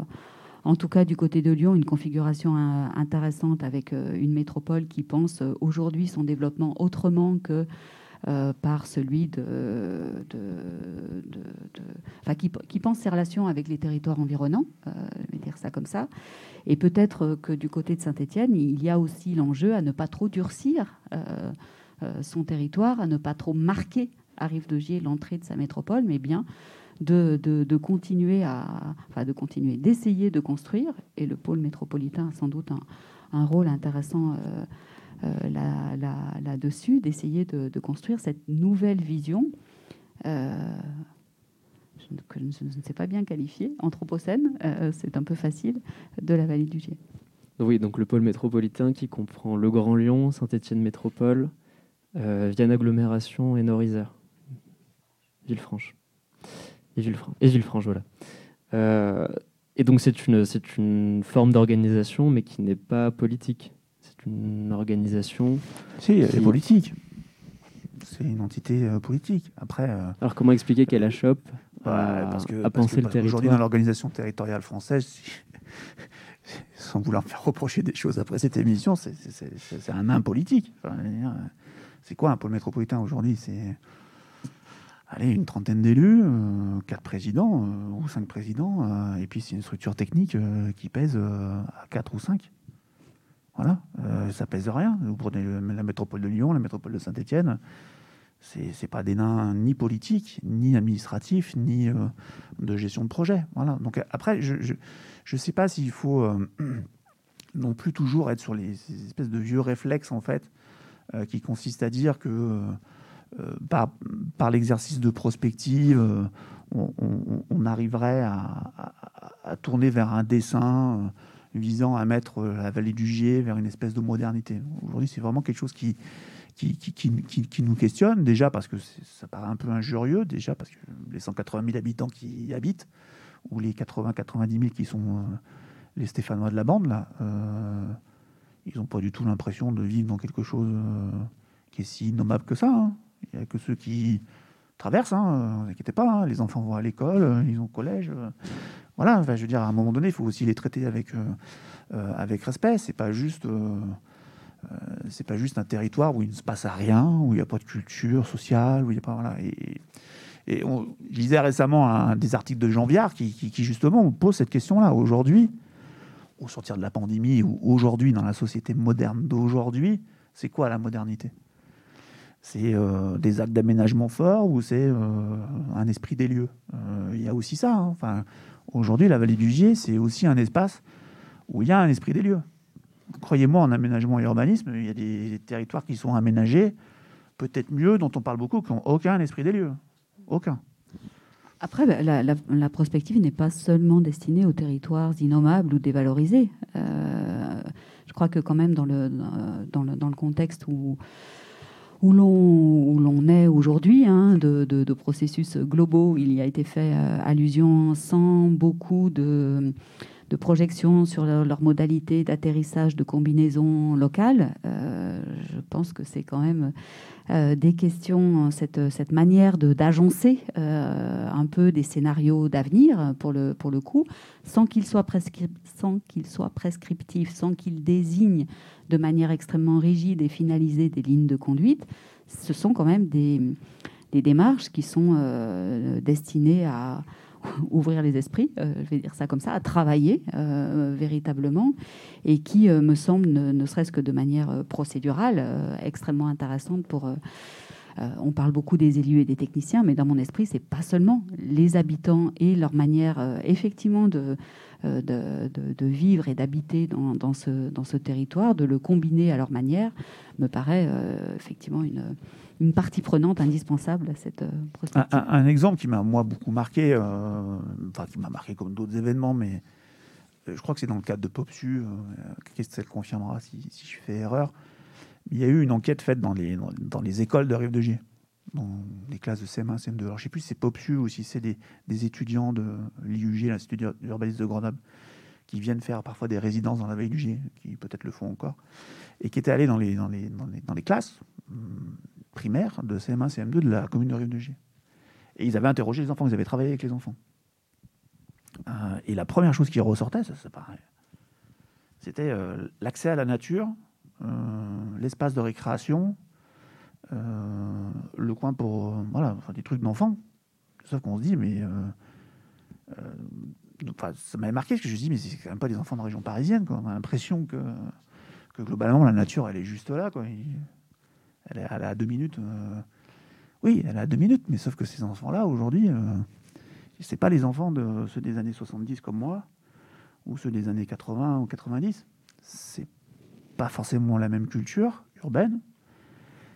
en tout cas du côté de Lyon, une configuration intéressante avec une métropole qui pense aujourd'hui son développement autrement que par celui de, qui, pense ses relations avec les territoires environnants, je vais dire ça comme ça, et peut-être que du côté de Saint-Étienne, il y a aussi l'enjeu à ne pas trop durcir euh, euh, son territoire, à ne pas trop marquer à Rive-de-Gier l'entrée de sa métropole, mais bien de, continuer à, enfin de continuer, d'essayer de construire. Et le pôle métropolitain a sans doute un, un rôle intéressant euh, là, là, dessus d'essayer de, construire cette nouvelle vision que je ne sais pas bien qualifier, anthropocène, c'est un peu facile, de la vallée du Gier. Oui, donc le pôle métropolitain qui comprend le Grand Lyon, Saint-Étienne Métropole, Vienne Agglomération et Nord-Isère, Villefranche. Et Villefranche, et voilà. et donc c'est une forme d'organisation, mais qui n'est pas politique. C'est une organisation. Si, elle est politique c'est une entité euh, politique. Après, euh, Alors comment expliquer qu'elle achoppe à, parce que, à penser le territoire Aujourd'hui, dans l'organisation territoriale française, sans vouloir me faire reprocher des choses après cette émission, c'est un nain politique. c'est quoi un pôle métropolitain aujourd'hui? C'est allez, une trentaine d'élus, euh, quatre présidents ou cinq présidents, et puis c'est une structure technique qui pèse à quatre ou cinq. Voilà, ça pèse rien. Vous prenez la métropole de Lyon, la métropole de Saint-Étienne, c'est pas des nains ni politiques, ni administratifs, ni euh, de gestion de projet. Voilà. Donc après, je ne sais pas s'il faut euh, non plus toujours être sur les espèces de vieux réflexes en fait, euh, qui consistent à dire que par, par l'exercice de prospective, on, arriverait à, à, tourner vers un dessin visant à mettre la vallée du Gier vers une espèce de modernité. Aujourd'hui, c'est vraiment quelque chose qui qui, nous questionne, déjà parce que ça paraît un peu injurieux, déjà parce que les 180 000 habitants qui y habitent, ou les 80-90 000 qui sont euh, les Stéphanois de la bande, là, euh, ils n'ont pas du tout l'impression de vivre dans quelque chose euh, qui est si nommable que ça. Hein. Il n'y a que ceux qui traversent, hein, ne inquiétez pas, hein. les enfants vont à l'école, ils ont collège. Voilà, je veux dire, à un moment donné, il faut aussi les traiter avec, avec respect. C'est pas juste euh, c'est pas juste un territoire où il ne se passe rien, où il n'y a pas de culture sociale, où il n'y a pas voilà. Et, on lisait récemment un, des articles de Jean Viard qui, justement pose cette question-là. Aujourd'hui, au sortir de la pandémie, ou aujourd'hui dans la société moderne d'aujourd'hui, c'est quoi la modernité? C'est euh, des actes d'aménagement forts ou c'est euh, un esprit des lieux? Il y a aussi ça. Hein. Enfin, aujourd'hui, la vallée du Gier, c'est aussi un espace où il y a un esprit des lieux croyez-moi, en aménagement et urbanisme, il y a des territoires qui sont aménagés, peut-être mieux, dont on parle beaucoup, qui n'ont aucun esprit des lieux. Aucun. Après, la, prospective n'est pas seulement destinée aux territoires innommables ou dévalorisés. Euh, je crois que quand même dans le, dans le, dans le contexte où, où l'on est aujourd'hui, hein, de, processus globaux, il y a été fait euh, allusion sans beaucoup de de projection sur leur, modalité d'atterrissage de combinaison locale. Euh, je pense que c'est quand même euh, des questions, cette, cette manière d'agencer euh, un peu des scénarios d'avenir pour le, pour le coup, sans qu'ils soient, prescriptifs, sans qu'ils désignent de manière extrêmement rigide et finalisée des lignes de conduite. Ce sont quand même des, des démarches qui sont destinées à ouvrir les esprits, euh, je vais dire ça comme ça, à travailler euh, véritablement, et qui euh, me semble, ne, serait-ce que de manière procédurale, extrêmement intéressante pour... on parle beaucoup des élus et des techniciens, mais dans mon esprit, c'est pas seulement les habitants et leur manière effectivement de, de, de, vivre et d'habiter dans, dans, ce, dans ce territoire, de le combiner à leur manière, me paraît effectivement une, une partie prenante indispensable à cette euh, prospective. Un, exemple qui m'a moi beaucoup marqué, euh, enfin qui m'a marqué comme d'autres événements, mais euh, je crois que c'est dans le cadre de PopSu, Christelle confirmera si, si, je fais erreur. Il y a eu une enquête faite dans les, dans, les écoles de Rive de Gier, dans les classes de CM1, CM2. Alors je ne sais plus si c'est PopSu ou si c'est des, des, étudiants de l'IUG, l'Institut d'urbanisme de Grenoble, qui viennent faire parfois des résidences dans la veille du Gier, qui peut-être le font encore, et qui étaient allés dans les, dans les, dans les, classes primaire de CM1, CM2 de la commune de Rive de Gier. Et ils avaient interrogé les enfants, ils avaient travaillé avec les enfants. Euh, et la première chose qui ressortait, c'était euh, l'accès à la nature, l'espace de récréation, le coin pour voilà, des trucs d'enfants. Sauf qu'on se dit, mais ça m'avait marqué parce que je me dis, mais c'est quand même pas des enfants de région parisienne. Quoi. On a l'impression que, que globalement la nature, elle est juste là. Quoi. Elle est, à deux minutes. Euh, oui, elle a deux minutes, mais sauf que ces enfants-là, aujourd'hui, euh, c'est pas les enfants de ceux des années 70 comme moi, ou ceux des années 80 ou 90. C'est pas forcément la même culture urbaine.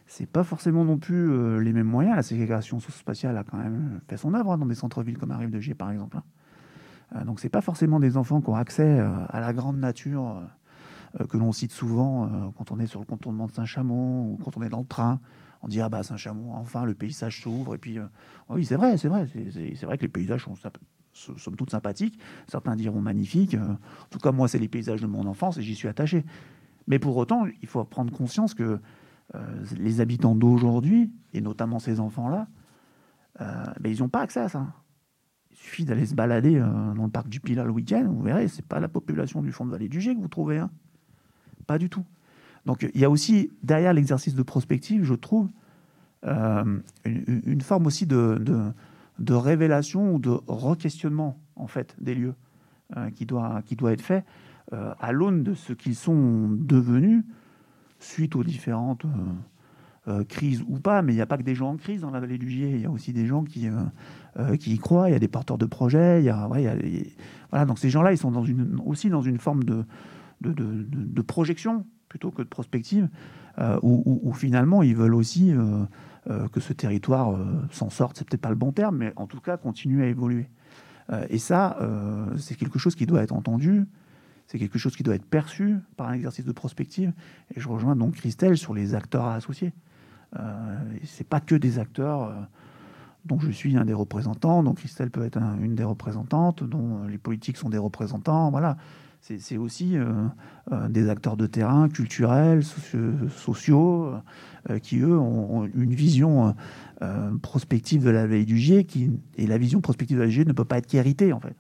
c'est pas forcément non plus les mêmes moyens. La ségrégation spatiale a quand même fait son œuvre hein, dans des centres-villes comme Arrive de Gier, par exemple. Hein. donc, c'est pas forcément des enfants qui ont accès à la grande nature que l'on cite souvent quand on est sur le contournement de Saint-Chamond ou quand on est dans le train on dit ah bah Saint-Chamond, enfin le paysage s'ouvre et puis euh, oui c'est vrai, c'est vrai, c'est vrai que les paysages sont somme toute sympathiques. Certains diront magnifiques. Euh, en tout cas moi c'est les paysages de mon enfance et j'y suis attaché. Mais pour autant il faut prendre conscience que euh, les habitants d'aujourd'hui et notamment ces enfants-là, ben, ils n'ont pas accès à ça. Il suffit d'aller se balader dans le parc du Pilat le week-end, vous verrez, c'est pas la population du fond de vallée du G que vous trouvez, hein. pas du tout. Donc il y a aussi, derrière l'exercice de prospective, je trouve, euh, une, forme aussi de, révélation ou de re-questionnement en fait, des lieux euh, qui, doit, qui doit être fait euh, à l'aune de ce qu'ils sont devenus suite aux différentes crises ou pas, mais il n'y a pas que des gens en crise dans la vallée du Gier, il y a aussi des gens qui, qui y croient, il y a des porteurs de projets, a, voilà, donc ces gens-là, ils sont aussi dans une forme de, de, de, projection plutôt que de prospective, euh, où, finalement ils veulent aussi euh, euh, que ce territoire s'en sorte. C'est peut-être pas le bon terme, mais en tout cas continue à évoluer. et ça, c'est quelque chose qui doit être entendu, c'est quelque chose qui doit être perçu par un exercice de prospective. Et je rejoins donc Christelle sur les acteurs à associer. c'est pas que des acteurs dont je suis un des représentants, dont Christelle peut être une des représentantes, dont les politiques sont des représentants. Voilà, c'est aussi euh, euh, des acteurs de terrain, culturels, sociaux, euh, qui, eux, ont, une vision prospective de la vallée du Gier, qui, et la vision prospective de la Gier ne peut pas être qu'héritée, en fait.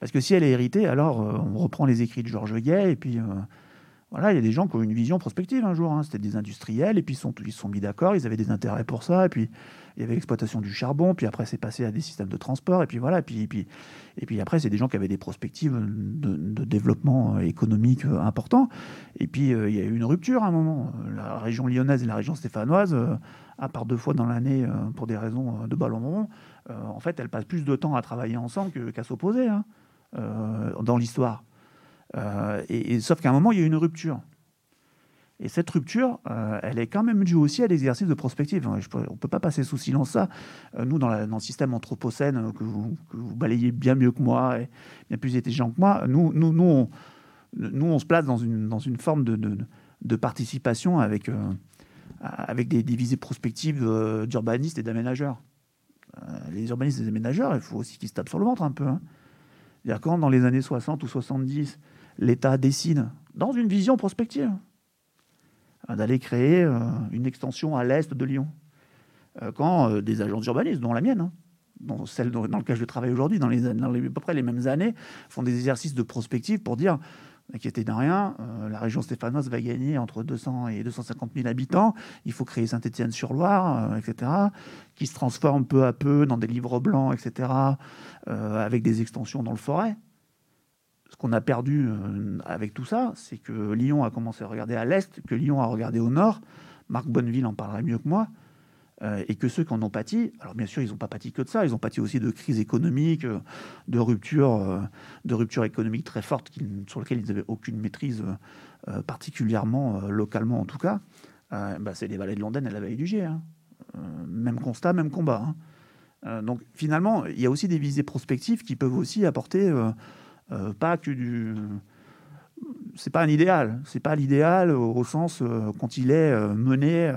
Parce que si elle est héritée, alors on reprend les écrits de Georges Gay, et puis voilà, il y a des gens qui ont une vision prospective un jour. Hein. C'était des industriels, et puis ils sont, ils sont mis d'accord, ils avaient des intérêts pour ça, et puis il y avait l'exploitation du charbon, puis après c'est passé à des systèmes de transport, et puis voilà, puis, et puis, et puis après c'est des gens qui avaient des perspectives de, développement euh, économique euh, important, et puis euh, il y a eu une rupture à un moment. La région lyonnaise et la région stéphanoise, à part deux fois dans l'année pour des raisons de ballon en fait elles passent plus de temps à travailler ensemble qu'à s'opposer hein, dans l'histoire. et, sauf qu'à un moment il y a eu une rupture. Et cette rupture, euh, elle est quand même due aussi à l'exercice de prospective. on ne peut pas passer sous silence ça. Euh, nous, dans, le système anthropocène, euh, que vous, balayez bien mieux que moi et bien plus intelligent que moi, nous, nous, nous, on, nous on se place dans une, forme de, participation avec, avec des, visées prospectives d'urbanistes et d'aménageurs. les urbanistes et les aménageurs, il faut aussi qu'ils se tapent sur le ventre un peu. Hein. Quand, dans les années 60 ou 70, l'État décide, dans une vision prospective, d'aller créer euh, une extension à l'est de Lyon. Euh, quand euh, des agences urbanistes, dont la mienne, hein, dont celle dans laquelle je travaille aujourd'hui, dans, les, dans à peu près les mêmes années, font des exercices de prospective pour dire N'inquiétez de rien, la région stéphanoise va gagner entre 200 et 250 000 habitants. Il faut créer Saint-Étienne-sur-Loire, etc., qui se transforme peu à peu dans des livres blancs, etc., avec des extensions dans le forêt ce qu'on a perdu euh, avec tout ça, c'est que Lyon a commencé à regarder à l'est, que Lyon a regardé au nord. Marc Bonneville en parlerait mieux que moi. Euh, et que ceux qui en ont pâti, alors bien sûr, ils n'ont pas pâti que de ça, ils ont pâti aussi de crises économiques, euh, de ruptures, de ruptures économiques très fortes sur lesquelles ils n'avaient aucune maîtrise, particulièrement localement en tout cas. Bah, c'est les vallées de Londres et la vallée du Gier. Hein. même constat, même combat. Hein. donc finalement, il y a aussi des visées prospectives qui peuvent aussi apporter euh, pas que du. C'est pas un idéal. C'est pas l'idéal au, sens euh, quand il est euh, mené.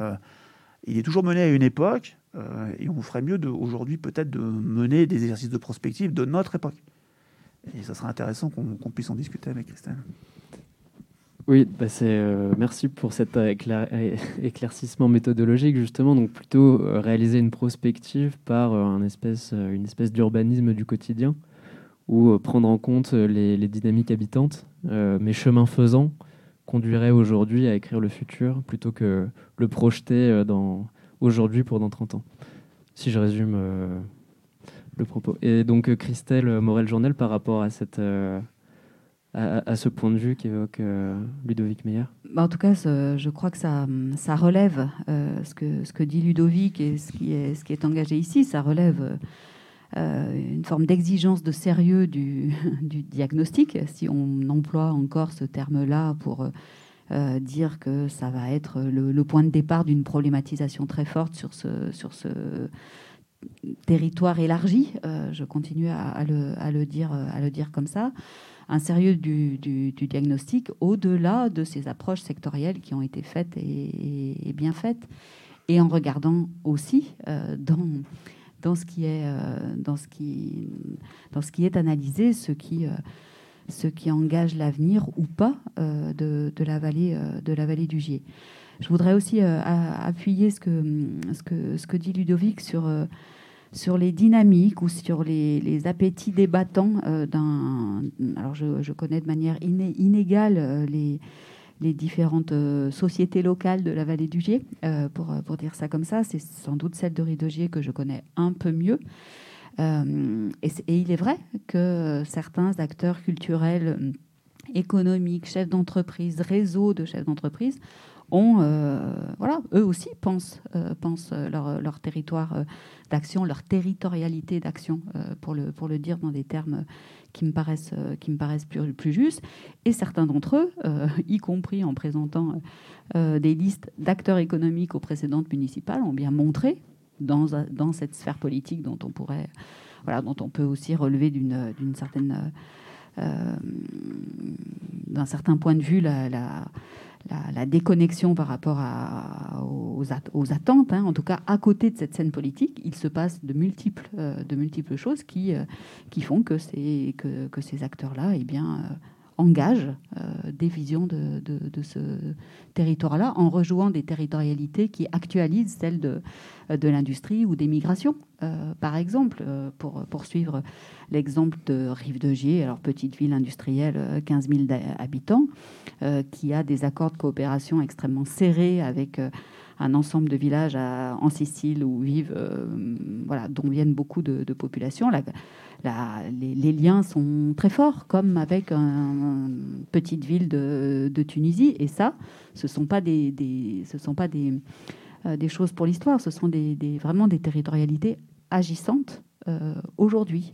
Il est toujours mené à une époque, et on ferait mieux aujourd'hui peut-être de mener des exercices de prospective de notre époque. Et ça serait intéressant qu'on puisse en discuter avec Christelle. Oui, bah merci pour cet éclaircissement méthodologique, justement. Donc, plutôt réaliser une prospective par une espèce d'urbanisme du quotidien ou euh, prendre en compte euh, les, dynamiques habitantes, euh, mais chemin faisant, conduirait aujourd'hui à écrire le futur plutôt que le projeter dans aujourd'hui pour dans 30 ans. Si je résume le propos. Et donc Christelle Morel-Journal, par rapport à, cette, à, ce point de vue qu'évoque Ludovic Meyer? Bah, En tout cas, je crois que ça, ça relève ce, que, ce que dit Ludovic et ce qui est, ce qui est engagé ici, ça relève euh, une forme d'exigence de sérieux du, diagnostic, si on emploie encore ce terme-là pour, dire que ça va être le, point de départ d'une problématisation très forte sur ce, sur ce territoire élargi. je continue à, le, dire, à le dire comme ça un sérieux du, diagnostic au-delà de ces approches sectorielles qui ont été faites et, bien faites, et en regardant aussi dans dans ce qui est, euh, dans ce qui, dans ce qui est analysé, ce qui, euh, ce qui engage l'avenir ou pas euh, de, de, la vallée, de la vallée du Gier. Je voudrais aussi appuyer ce que, ce, que, ce que dit Ludovic sur, sur les dynamiques ou sur les, les appétits débattants d'un. Alors, je, je, connais de manière inégale les les différentes euh, sociétés locales de la vallée du Gier, euh, pour, pour, dire ça comme ça. C'est sans doute celle de Ridegier que je connais un peu mieux. Euh, et, il est vrai que certains acteurs culturels, économiques, chefs d'entreprise, réseaux de chefs d'entreprise, eux aussi pensent, leur territoire d'action, leur territorialité d'action, pour, le, pour le dire dans des termes qui me paraissent, euh, qui me paraissent plus, plus justes. Et certains d'entre eux, euh, y compris en présentant euh, des listes d'acteurs économiques aux précédentes municipales, ont bien montré dans, dans cette sphère politique dont on pourrait, voilà, dont on peut aussi relever d'une, certaine, d'un certain point de vue la la, déconnexion par rapport aux, aux, attentes. Hein. En tout cas, à côté de cette scène politique, il se passe de multiples, euh, de multiples choses qui, euh, qui font que que, ces acteurs-là eh bien, euh, engagent des visions de, ce territoire-là en rejouant des territorialités qui actualisent celles de, de l'industrie ou des migrations. par exemple, pour poursuivre l'exemple de Rive de Gier, alors petite ville industrielle, 15 000 habitants, euh, qui a des accords de coopération extrêmement serrés avec euh, un ensemble de villages en Sicile où vivent, euh, voilà, dont viennent beaucoup de, populations. les, liens sont très forts, comme avec une petite ville de, Tunisie. Et ça, ce ne sont pas des, ce sont pas des, des choses pour l'histoire, ce sont des, vraiment des territorialités agissantes aujourd'hui.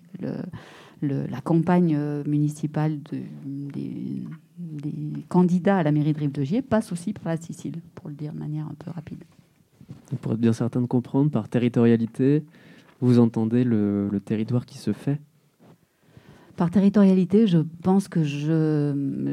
La campagne municipale de, des, des candidats à la mairie de Rive-de-Gier passent aussi par la Sicile, pour le dire de manière un peu rapide. pour être bien certain de comprendre, par territorialité, vous entendez le, territoire qui se fait par territorialité, je pense que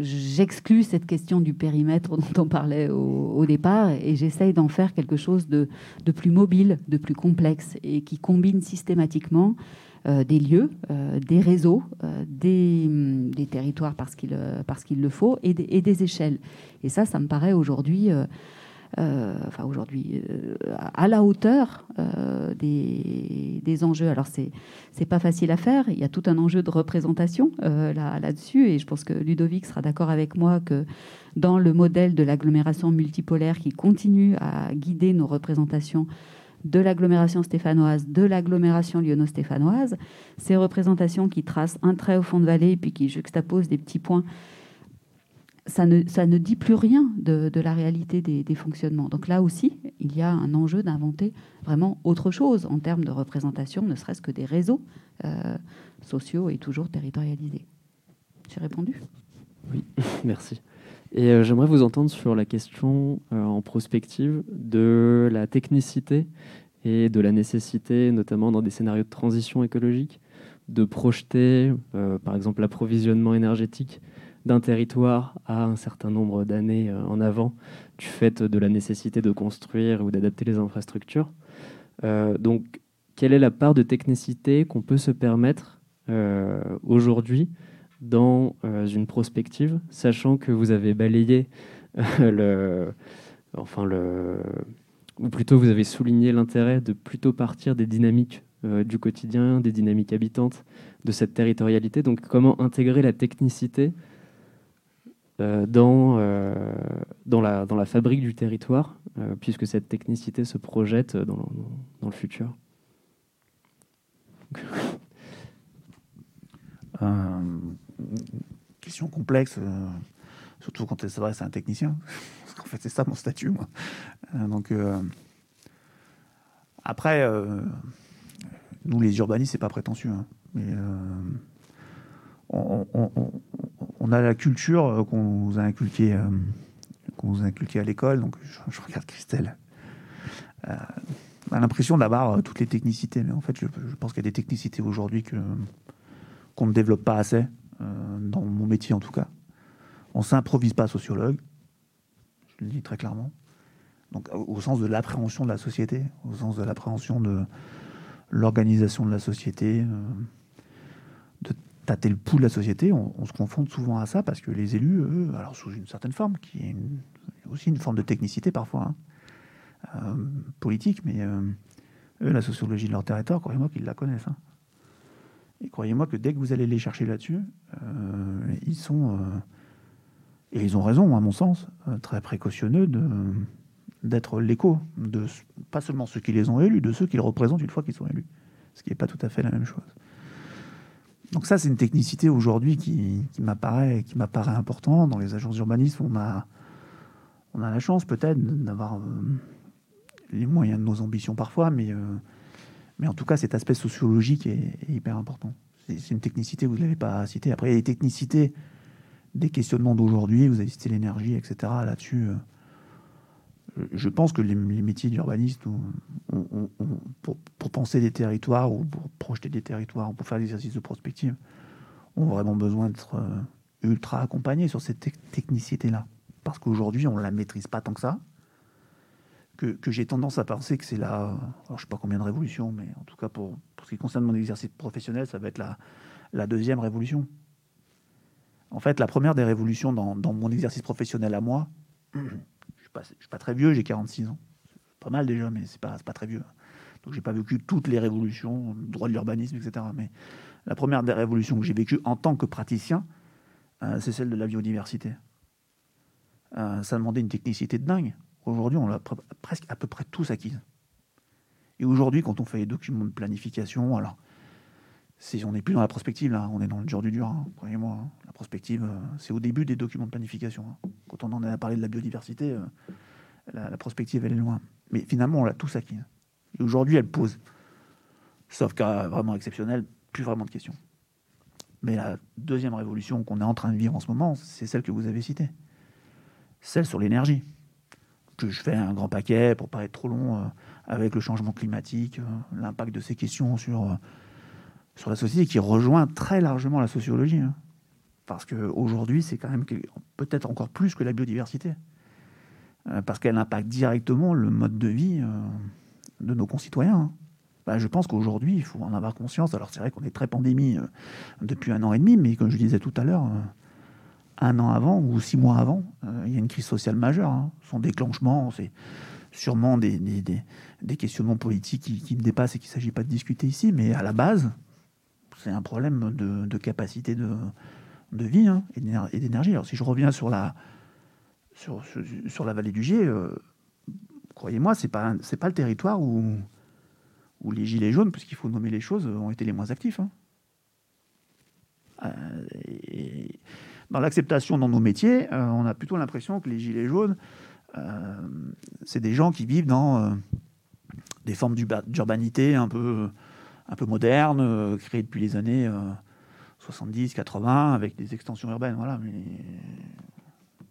j'exclus cette question du périmètre dont on parlait au, départ et j'essaye d'en faire quelque chose de, de, plus mobile, de plus complexe et qui combine systématiquement euh, des lieux, euh, des réseaux, euh, des, territoires parce qu'il parce qu'il le faut et des, et des, échelles. Et ça, ça me paraît aujourd'hui, enfin aujourd'hui, à la hauteur des, des, enjeux. Alors c'est c'est pas facile à faire. Il y a tout un enjeu de représentation là là-dessus, et je pense que Ludovic sera d'accord avec moi que dans le modèle de l'agglomération multipolaire qui continue à guider nos représentations de l'agglomération stéphanoise, de l'agglomération lyonno-stéphanoise. Ces représentations qui tracent un trait au fond de vallée, puis qui juxtaposent des petits points, ça ne, ça ne dit plus rien de, la réalité des, fonctionnements. Donc là aussi, il y a un enjeu d'inventer vraiment autre chose en termes de représentation, ne serait-ce que des réseaux euh, sociaux et toujours territorialisés. J'ai répondu? Oui, merci. Et euh, j'aimerais vous entendre sur la question euh, en prospective de la technicité et de la nécessité, notamment dans des scénarios de transition écologique, de projeter, euh, par exemple, l'approvisionnement énergétique d'un territoire à un certain nombre d'années en avant, du fait de la nécessité de construire ou d'adapter les infrastructures. donc, quelle est la part de technicité qu'on peut se permettre aujourd'hui dans euh, une prospective, sachant que vous avez balayé euh, le, enfin le, ou plutôt vous avez souligné l'intérêt de plutôt partir des dynamiques euh, du quotidien, des dynamiques habitantes, de cette territorialité. Donc, comment intégrer la technicité dans, dans, la, dans la fabrique du territoire, puisque cette technicité se projette dans, dans le futur? Question complexe, euh, surtout quand elle s'adresse à un technicien. Parce qu'en fait, c'est ça mon statut, moi. Euh, donc, euh, après, nous, les urbanistes, c'est pas prétentieux. Hein. mais on, a la culture qu'on nous a inculquée qu'on vous a inculqué à l'école. Donc je, regarde Christelle. On a l'impression d'avoir toutes les technicités, mais en fait, je, pense qu'il y a des technicités aujourd'hui que qu'on ne développe pas assez, dans mon métier en tout cas. On s'improvise pas sociologue, je le dis très clairement. Donc, au sens de l'appréhension de la société, au sens de l'appréhension de l'organisation de la société, euh, de tâter le pouls de la société, on, se confronte souvent à ça parce que les élus, eux, alors sous une certaine forme, qui est aussi une forme de technicité parfois, hein, euh, politique, mais euh, eux, la sociologie de leur territoire, croyez-moi qu'ils la connaissent. Hein. Et croyez-moi que dès que vous allez les chercher là-dessus, ils sont et ils ont raison, à mon sens, euh, très précautionneux d'être l'écho de pas seulement ceux qui les ont élus, de ceux qu'ils représentent une fois qu'ils sont élus. Ce qui n'est pas tout à fait la même chose. Donc ça, c'est une technicité aujourd'hui qui, m'apparaît qui m'apparaît important. Dans les agences d'urbanisme, on a, on a la chance peut-être d'avoir euh, les moyens de nos ambitions parfois, mais, euh, mais en tout cas, cet aspect sociologique est, hyper important. C'est une technicité, vous ne l'avez pas cité. Après, il y a des technicités des questionnements d'aujourd'hui, vous avez cité l'énergie, etc. Là-dessus, euh, je pense que les, métiers d'urbaniste, pour, penser des territoires ou pour projeter des territoires, ou pour faire l'exercice de prospective, ont vraiment besoin d'être euh, ultra accompagnés sur cette technicité-là. Parce qu'aujourd'hui, on ne la maîtrise pas tant que ça. Que, j'ai tendance à penser que c'est la, alors je ne sais pas combien de révolutions, mais en tout cas pour, ce qui concerne mon exercice professionnel, ça va être la, deuxième révolution. En fait, la première des révolutions dans, mon exercice professionnel à moi, je ne suis, pas très vieux, j'ai 46 ans. Pas mal déjà, mais ce n'est pas, très vieux. Donc, je n'ai pas vécu toutes les révolutions, le droit de l'urbanisme, etc. Mais la première des révolutions que j'ai vécues en tant que praticien, euh, c'est celle de la biodiversité. Euh, ça demandait une technicité de dingue. Aujourd'hui, on l'a presque à peu près tous acquise. Et aujourd'hui, quand on fait les documents de planification, alors on n'est plus dans la prospective, là, on est dans le dur du dur, hein, croyez-moi. Hein. La prospective, euh, c'est au début des documents de planification. Hein. Quand on en a parlé de la biodiversité, euh, la, prospective, elle est loin. Mais finalement, on l'a tous acquis. Et aujourd'hui, elle pose, sauf cas vraiment exceptionnel, plus vraiment de questions. Mais la deuxième révolution qu'on est en train de vivre en ce moment, c'est celle que vous avez citée. Celle sur l'énergie. Que je fais un grand paquet pour pas être trop long euh, avec le changement climatique, l'impact de ces questions sur sur la société qui rejoint très largement la sociologie. Hein. Parce qu'aujourd'hui, c'est quand même peut-être encore plus que la biodiversité. Euh, parce qu'elle impacte directement le mode de vie euh, de nos concitoyens. Hein. Bah, je pense qu'aujourd'hui, il faut en avoir conscience. Alors, c'est vrai qu'on est très pandémie euh, depuis un an et demi, mais comme je disais tout à l'heure, un an avant ou six mois avant, il y a une crise sociale majeure. Hein. Son déclenchement, c'est sûrement des, des, questionnements politiques qui, me dépassent et qu'il ne s'agit pas de discuter ici, mais à la base, c'est un problème de, capacité de, vie hein, et d'énergie. Alors si je reviens sur la, sur, sur la vallée du Gier, euh, croyez-moi, c'est pas c'est pas le territoire où, où les gilets jaunes, puisqu'il faut nommer les choses, ont été les moins actifs. Hein. Euh, dans l'acceptation dans nos métiers, euh, on a plutôt l'impression que les gilets jaunes, c'est des gens qui vivent dans des formes d'urbanité un peu un peu moderne, euh, créé depuis les années 70, euh, 80, avec des extensions urbaines. Voilà,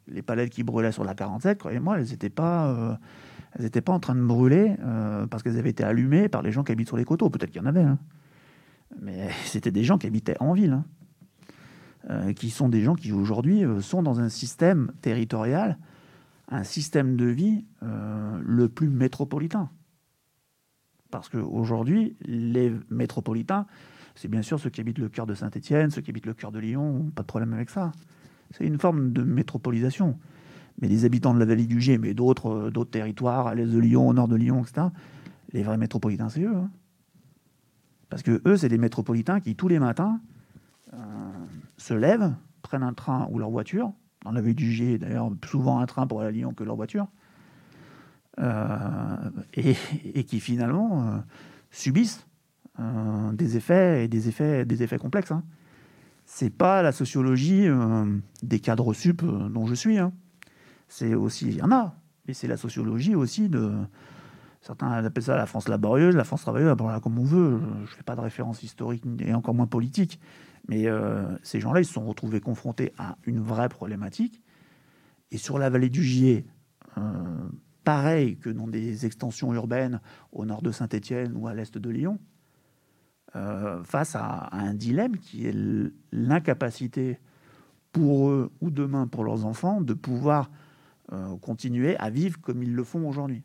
les palettes qui brûlaient sur la 47, croyez-moi, elles n'étaient pas, euh, pas en train de brûler parce qu'elles avaient été allumées par les gens qui habitent sur les coteaux. Peut-être qu'il y en avait, hein. mais c'était des gens qui habitaient en ville, hein. Qui sont des gens qui aujourd'hui sont dans un système territorial, un système de vie le plus métropolitain. Parce qu'aujourd'hui, les métropolitains, c'est bien sûr ceux qui habitent le cœur de Saint-Étienne, ceux qui habitent le cœur de Lyon, pas de problème avec ça. C'est une forme de métropolisation. Mais les habitants de la vallée du Gier, mais d'autres, euh, d'autres territoires, à l'est de Lyon, au nord de Lyon, etc., les vrais métropolitains, c'est eux. Hein. Parce que eux, c'est des métropolitains qui, tous les matins, euh, se lèvent, prennent un train ou leur voiture. La vallée du d'ailleurs, souvent un train pour aller à Lyon que leur voiture. Euh, et, qui finalement euh, subissent euh, des effets et des effets, des effets complexes. Hein. C'est pas la sociologie des cadres sup dont je suis. Hein. C'est aussi, il y en a, mais c'est la sociologie aussi de, certains appellent ça la France laborieuse, la France travailleuse, comme on veut. Je ne fais pas de référence historique et encore moins politique. Mais ces gens-là, ils se sont retrouvés confrontés à une vraie problématique Et sur la vallée du Gier, pareil que dans des extensions urbaines au nord de Saint-Étienne ou à l'est de Lyon, face à, un dilemme qui est l'incapacité pour eux ou demain pour leurs enfants de pouvoir continuer à vivre comme ils le font aujourd'hui.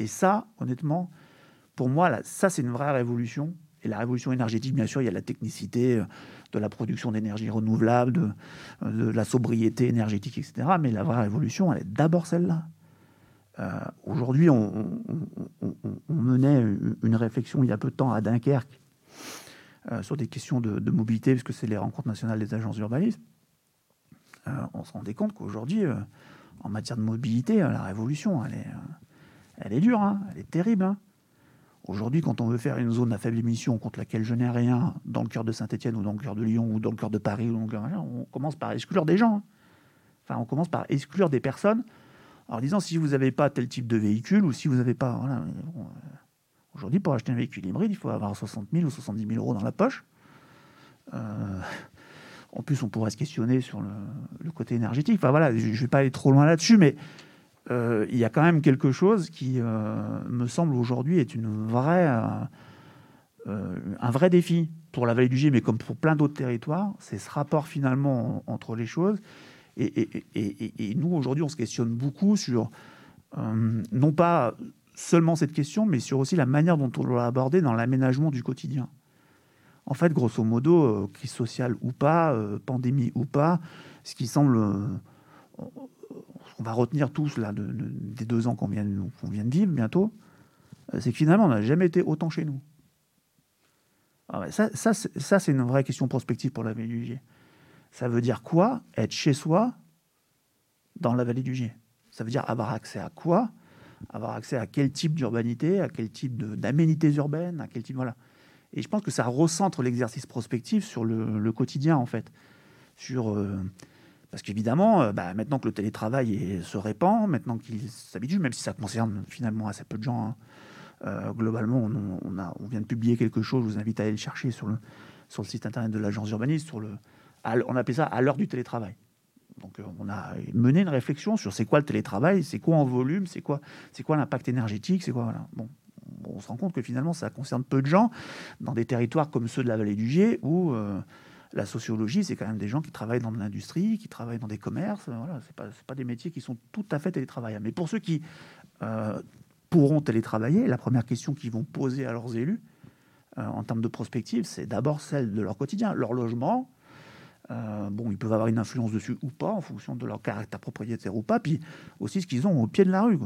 Et ça, honnêtement, pour moi, ça, c'est une vraie révolution. Et la révolution énergétique, bien sûr, il y a la technicité euh, de la production d'énergie renouvelable, euh, de, la sobriété énergétique, etc. Mais la vraie révolution, elle est d'abord celle-là. Euh, aujourd'hui, on, menait une réflexion il y a peu de temps à Dunkerque sur des questions de, mobilité, puisque c'est les rencontres nationales des agences d'urbanisme. on se rendait compte qu'aujourd'hui, en matière de mobilité, la révolution, elle est, elle est dure, hein, elle est terrible. Hein. Aujourd'hui, quand on veut faire une zone à faible émission contre laquelle je n'ai rien, dans le cœur de Saint-Etienne ou dans le cœur de Lyon ou dans le cœur de Paris, ou on commence par exclure des gens. Hein. Enfin, on commence par exclure des personnes en disant si vous n'avez pas tel type de véhicule ou si vous n'avez pas. Voilà, euh, Aujourd'hui, pour acheter un véhicule hybride, il faut avoir 60 000 ou 70 000 euros dans la poche. Euh, en plus, on pourrait se questionner sur le, côté énergétique. Enfin voilà, je ne vais pas aller trop loin là-dessus, mais euh, il y a quand même quelque chose qui euh, me semble aujourd'hui être une vraie, euh, un vrai défi pour la vallée du Gier, mais comme pour plein d'autres territoires, c'est ce rapport finalement entre les choses. Et, nous, aujourd'hui, on se questionne beaucoup sur, non pas seulement cette question, mais sur aussi la manière dont on doit aborder dans l'aménagement du quotidien. En fait, grosso modo, crise sociale ou pas, pandémie ou pas, ce qui semble on va retenir tous là, des deux ans qu'on vient, vient, de vivre bientôt, euh, c'est que finalement, on n'a jamais été autant chez nous. Ah ça, ça, c'est une vraie question prospective pour la vallée du Gier. Ça veut dire quoi être chez soi dans la vallée du Gier? Ça veut dire avoir accès à quoi? Avoir accès à quel type d'urbanité, à quel type d'aménités urbaines, à quel type voilà. Et je pense que ça recentre l'exercice prospectif sur le, quotidien en fait, sur euh, parce qu'évidemment, euh, bah, maintenant que le télétravail se répand, maintenant qu'il s'habitue, même si ça concerne finalement assez peu de gens, hein, euh, globalement, on, vient de publier quelque chose, je vous invite à aller le chercher sur le, site internet de l'agence urbaniste, sur le, on appelle ça à l'heure du télétravail. Donc euh, on a mené une réflexion sur c'est quoi le télétravail, c'est quoi en volume, c'est quoi, quoi l'impact énergétique, c'est quoi voilà. Bon, on se rend compte que finalement ça concerne peu de gens dans des territoires comme ceux de la vallée du Gier où la sociologie, c'est quand même des gens qui travaillent dans l'industrie, qui travaillent dans des commerces. Voilà, c'est pas, pas des métiers qui sont tout à fait télétravaillables. Mais pour ceux qui euh, pourront télétravailler, la première question qu'ils vont poser à leurs élus euh, en termes de prospective, c'est d'abord celle de leur quotidien, leur logement. Euh, bon, ils peuvent avoir une influence dessus ou pas, en fonction de leur caractère propriétaire ou pas, puis aussi ce qu'ils ont au pied de la rue,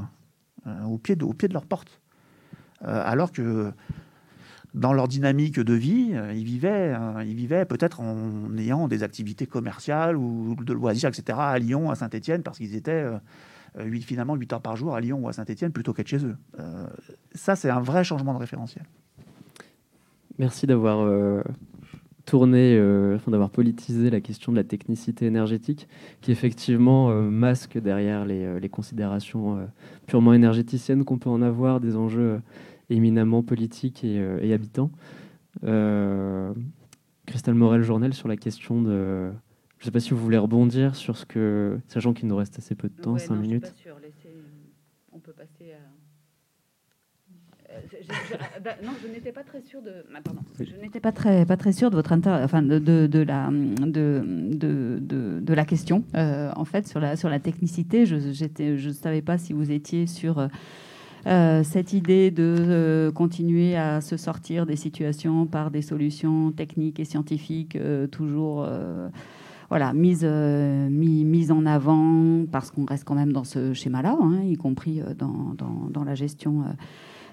au, pied de, au pied de leur porte. alors que dans leur dynamique de vie, euh, ils vivaient, euh, ils vivaient peut-être en ayant des activités commerciales ou de loisirs, etc., à Lyon, à Saint-Etienne, parce qu'ils étaient euh, finalement 8 heures par jour à Lyon ou à Saint-Etienne plutôt qu'être chez eux. ça, c'est un vrai changement de référentiel. Merci d'avoir tourné, d'avoir politisé la question de la technicité énergétique, qui effectivement masque derrière les, les considérations purement énergéticiennes qu'on peut en avoir, des enjeux éminemment politique et, euh, habitant. Euh, Christelle Morel, journal, sur la question de. Je ne sais pas si vous voulez rebondir sur ce que. Sachant qu'il nous reste assez peu de temps, 5 minutes. Je suis pas On peut passer à. Euh, bah, non, je n'étais pas très sûre de. Ah, pardon. Je n'étais pas très, pas très sûre de votre enfin de, de, la de, de, de, la question. en fait, sur la sur la technicité, je j'étais je savais pas si vous étiez sur euh, cette idée de euh, continuer à se sortir des situations par des solutions techniques et scientifiques euh, toujours voilà, mise, en avant, parce qu'on reste quand même dans ce schéma-là, hein, y compris dans, dans, la gestion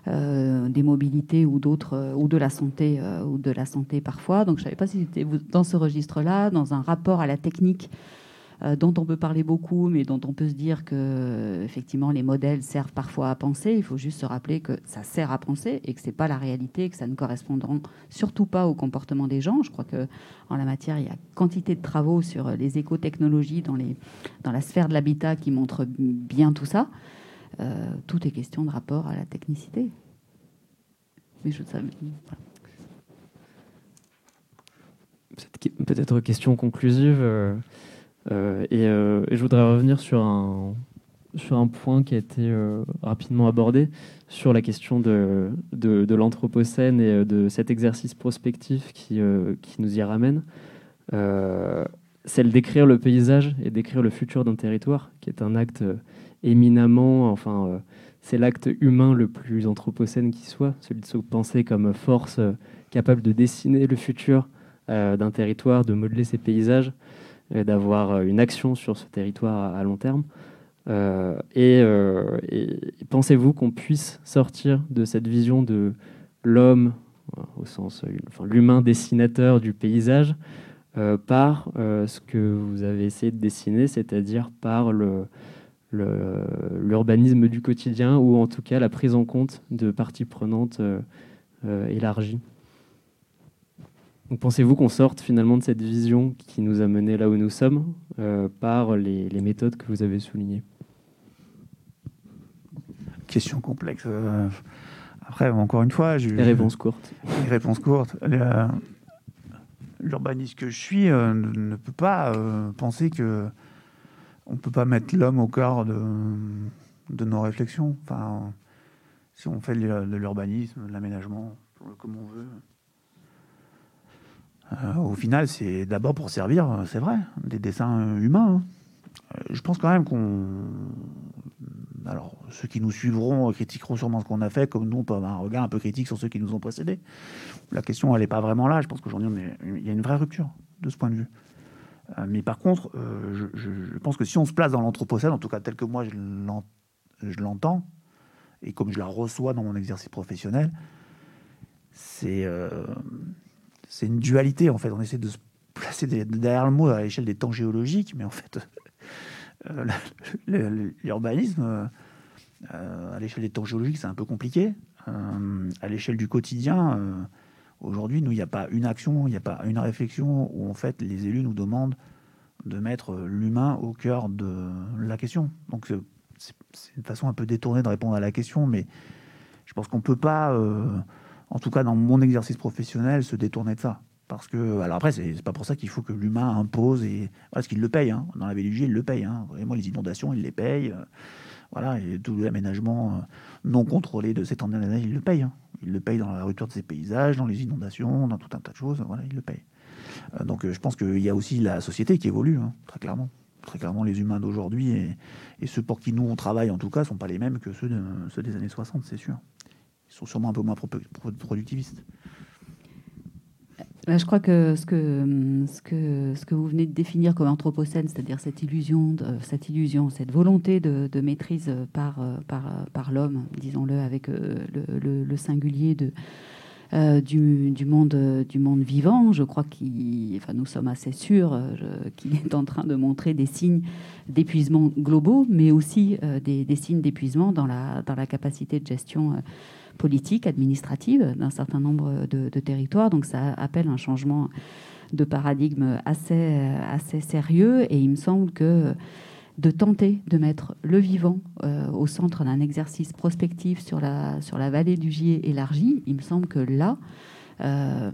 des mobilités ou d'autres, ou de la santé, ou de la santé parfois. Donc je ne savais pas si c'était dans ce registre-là, dans un rapport à la technique dont on peut parler beaucoup, mais dont on peut se dire que effectivement les modèles servent parfois à penser. Il faut juste se rappeler que ça sert à penser et que c'est pas la réalité, que ça ne correspondra surtout pas au comportement des gens. Je crois que en la matière, il y a quantité de travaux sur les écotechnologies dans les dans la sphère de l'habitat qui montrent bien tout ça. Euh, tout est question de rapport à la technicité. Mais je. Peut-être question conclusive. Euh, et, je voudrais revenir sur un, sur un point qui a été rapidement abordé, sur la question de, de, l'Anthropocène et de cet exercice prospectif qui, qui nous y ramène. celle d'écrire le paysage et d'écrire le futur d'un territoire, qui est un acte éminemment, enfin, c'est l'acte humain le plus anthropocène qui soit, celui de se penser comme force euh, capable de dessiner le futur euh, d'un territoire, de modeler ses paysages, d'avoir euh, une action sur ce territoire à, long terme. et, pensez-vous qu'on puisse sortir de cette vision de l'homme, au sens, l'humain dessinateur du paysage, par ce que vous avez essayé de dessiner, c'est-à-dire par l'urbanisme du quotidien ou en tout cas la prise en compte de parties prenantes euh, euh, élargies? Pensez-vous qu'on sorte finalement de cette vision qui nous a menés là où nous sommes euh, par les, méthodes que vous avez soulignées? Question complexe. après, encore une fois, les réponses courtes. Les réponses courtes. L'urbaniste que je suis ne peut pas penser que on ne peut pas mettre l'homme au cœur de, de, nos réflexions. Enfin, si on fait de l'urbanisme, de l'aménagement, comme on veut. Euh, au final, c'est d'abord pour servir, c'est vrai, des dessins humains. Hein. Euh, je pense quand même qu'on. Alors, ceux qui nous suivront critiqueront sûrement ce qu'on a fait, comme nous, on peut avoir un regard un peu critique sur ceux qui nous ont précédés. La question, elle n'est pas vraiment là. Je pense qu'aujourd'hui, il y a une vraie rupture de ce point de vue. Euh, mais par contre, euh, je, pense que si on se place dans l'anthropocène, en tout cas tel que moi je l'entends, et comme je la reçois dans mon exercice professionnel, c'est euh, c'est une dualité en fait. On essaie de se placer derrière le mot à l'échelle des temps géologiques, mais en fait, l'urbanisme, à l'échelle des temps géologiques, c'est un peu compliqué. à l'échelle du quotidien, Aujourd'hui, nous, il n'y a pas une action, il n'y a pas une réflexion où en fait les élus nous demandent de mettre l'humain au cœur de la question. Donc c'est une façon un peu détournée de répondre à la question, mais je pense qu'on ne peut pas, euh, en tout cas dans mon exercice professionnel, se détourner de ça. Parce que, alors après, c'est pas pour ça qu'il faut que l'humain impose et parce qu'il le paye. Hein. Dans la BLUG, il le paye. Hein. Les inondations, il les paye. Euh, voilà, et tout l'aménagement euh, non contrôlé de cette année, il le paye. Hein. Il le paye dans la rupture de ses paysages, dans les inondations, dans tout un tas de choses. Voilà, il le paye. Euh, donc je pense qu'il y a aussi la société qui évolue, hein, très clairement. Très clairement, les humains d'aujourd'hui et, ceux pour qui nous on travaille en tout cas sont pas les mêmes que ceux des années 60, c'est sûr. Ils sont sûrement un peu moins productivistes. Je crois que ce, que ce, que ce que vous venez de définir comme anthropocène, c'est-à-dire cette illusion, cette illusion, cette volonté de, maîtrise par, par, par l'homme, disons-le avec euh, le, singulier de, euh, du, monde, du monde vivant, je crois qu'il, enfin, nous sommes assez sûrs euh, qu'il est en train de montrer des signes d'épuisement globaux, mais aussi des, des, signes d'épuisement dans la, dans la capacité de gestion politique, administrative d'un certain nombre de, territoires. Donc ça appelle un changement de paradigme assez, assez sérieux. Et il me semble que de tenter de mettre le vivant euh, au centre d'un exercice prospectif sur la, sur la vallée du Gier élargie, il me semble que là, euh,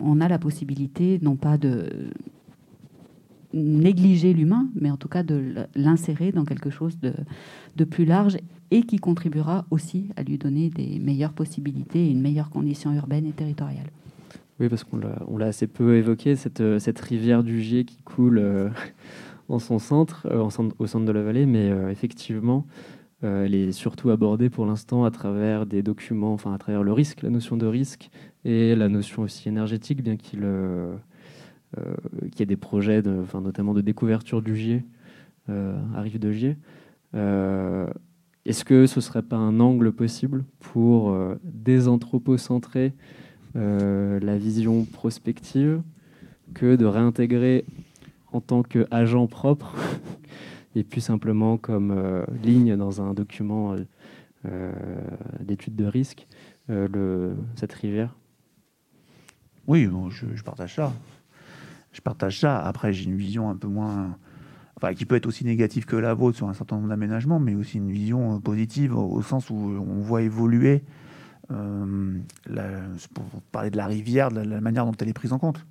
on a la possibilité non pas de négliger l'humain, mais en tout cas de l'insérer dans quelque chose de, de plus large et qui contribuera aussi à lui donner des meilleures possibilités et une meilleure condition urbaine et territoriale. Oui, parce qu'on l'a assez peu évoqué, cette, euh, cette rivière du Gier qui coule euh, en son centre, euh, au centre de la vallée, mais effectivement, elle est surtout abordée pour l'instant à travers des documents, enfin à travers le risque, la notion de risque et la notion aussi énergétique, bien qu'il y ait des projets, de, notamment de découverture du Gier, à Rive de Gier. Est-ce que ce ne serait pas un angle possible pour euh, désanthropocentrer euh, la vision prospective que de réintégrer en tant qu'agent propre et plus simplement comme euh, ligne dans un document d'étude de risque cette rivière? Oui, je, je, partage ça. Je partage ça. Après, j'ai une vision un peu moins qui peut être aussi négative que la vôtre sur un certain nombre d'aménagements, mais aussi une vision euh, positive au, sens où on voit évoluer, euh, pour parler de la rivière, de la, manière dont elle est prise en compte.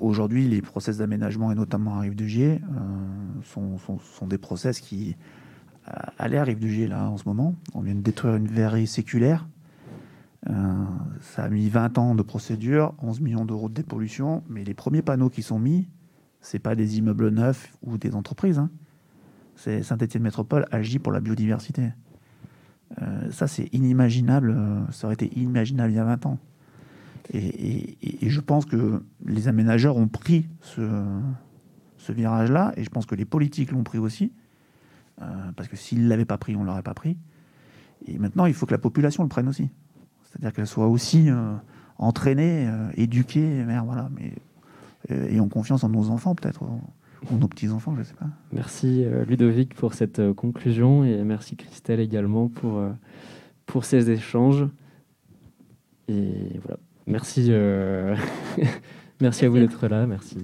Aujourd'hui, les process d'aménagement, et notamment à Rive de Gier, sont, des process qui, à l'air Rive de Gier, là, en ce moment, on vient de détruire une verrerie séculaire. ça a mis 20 ans de procédure, 11 millions d'euros de dépollution, mais les premiers panneaux qui sont mis, c'est pas des immeubles neufs ou des entreprises. Hein. C'est Saint-Étienne Métropole agit pour la biodiversité. Euh, ça, c'est inimaginable. Euh, ça aurait été inimaginable il y a 20 ans. Et, je pense que les aménageurs ont pris ce, virage-là, et je pense que les politiques l'ont pris aussi, euh, parce que s'ils ne l'avaient pas pris, on ne l'aurait pas pris. Et maintenant, il faut que la population le prenne aussi. C'est-à-dire qu'elle soit aussi entraînée, éduquée, voilà, mais ayons confiance en nos enfants, peut-être, ou nos petits-enfants, je ne sais pas. Merci euh, Ludovic pour cette euh, conclusion et merci Christelle également pour, euh, pour ces échanges. Et voilà, merci, merci à vous d'être là, merci.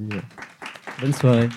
Bonne soirée.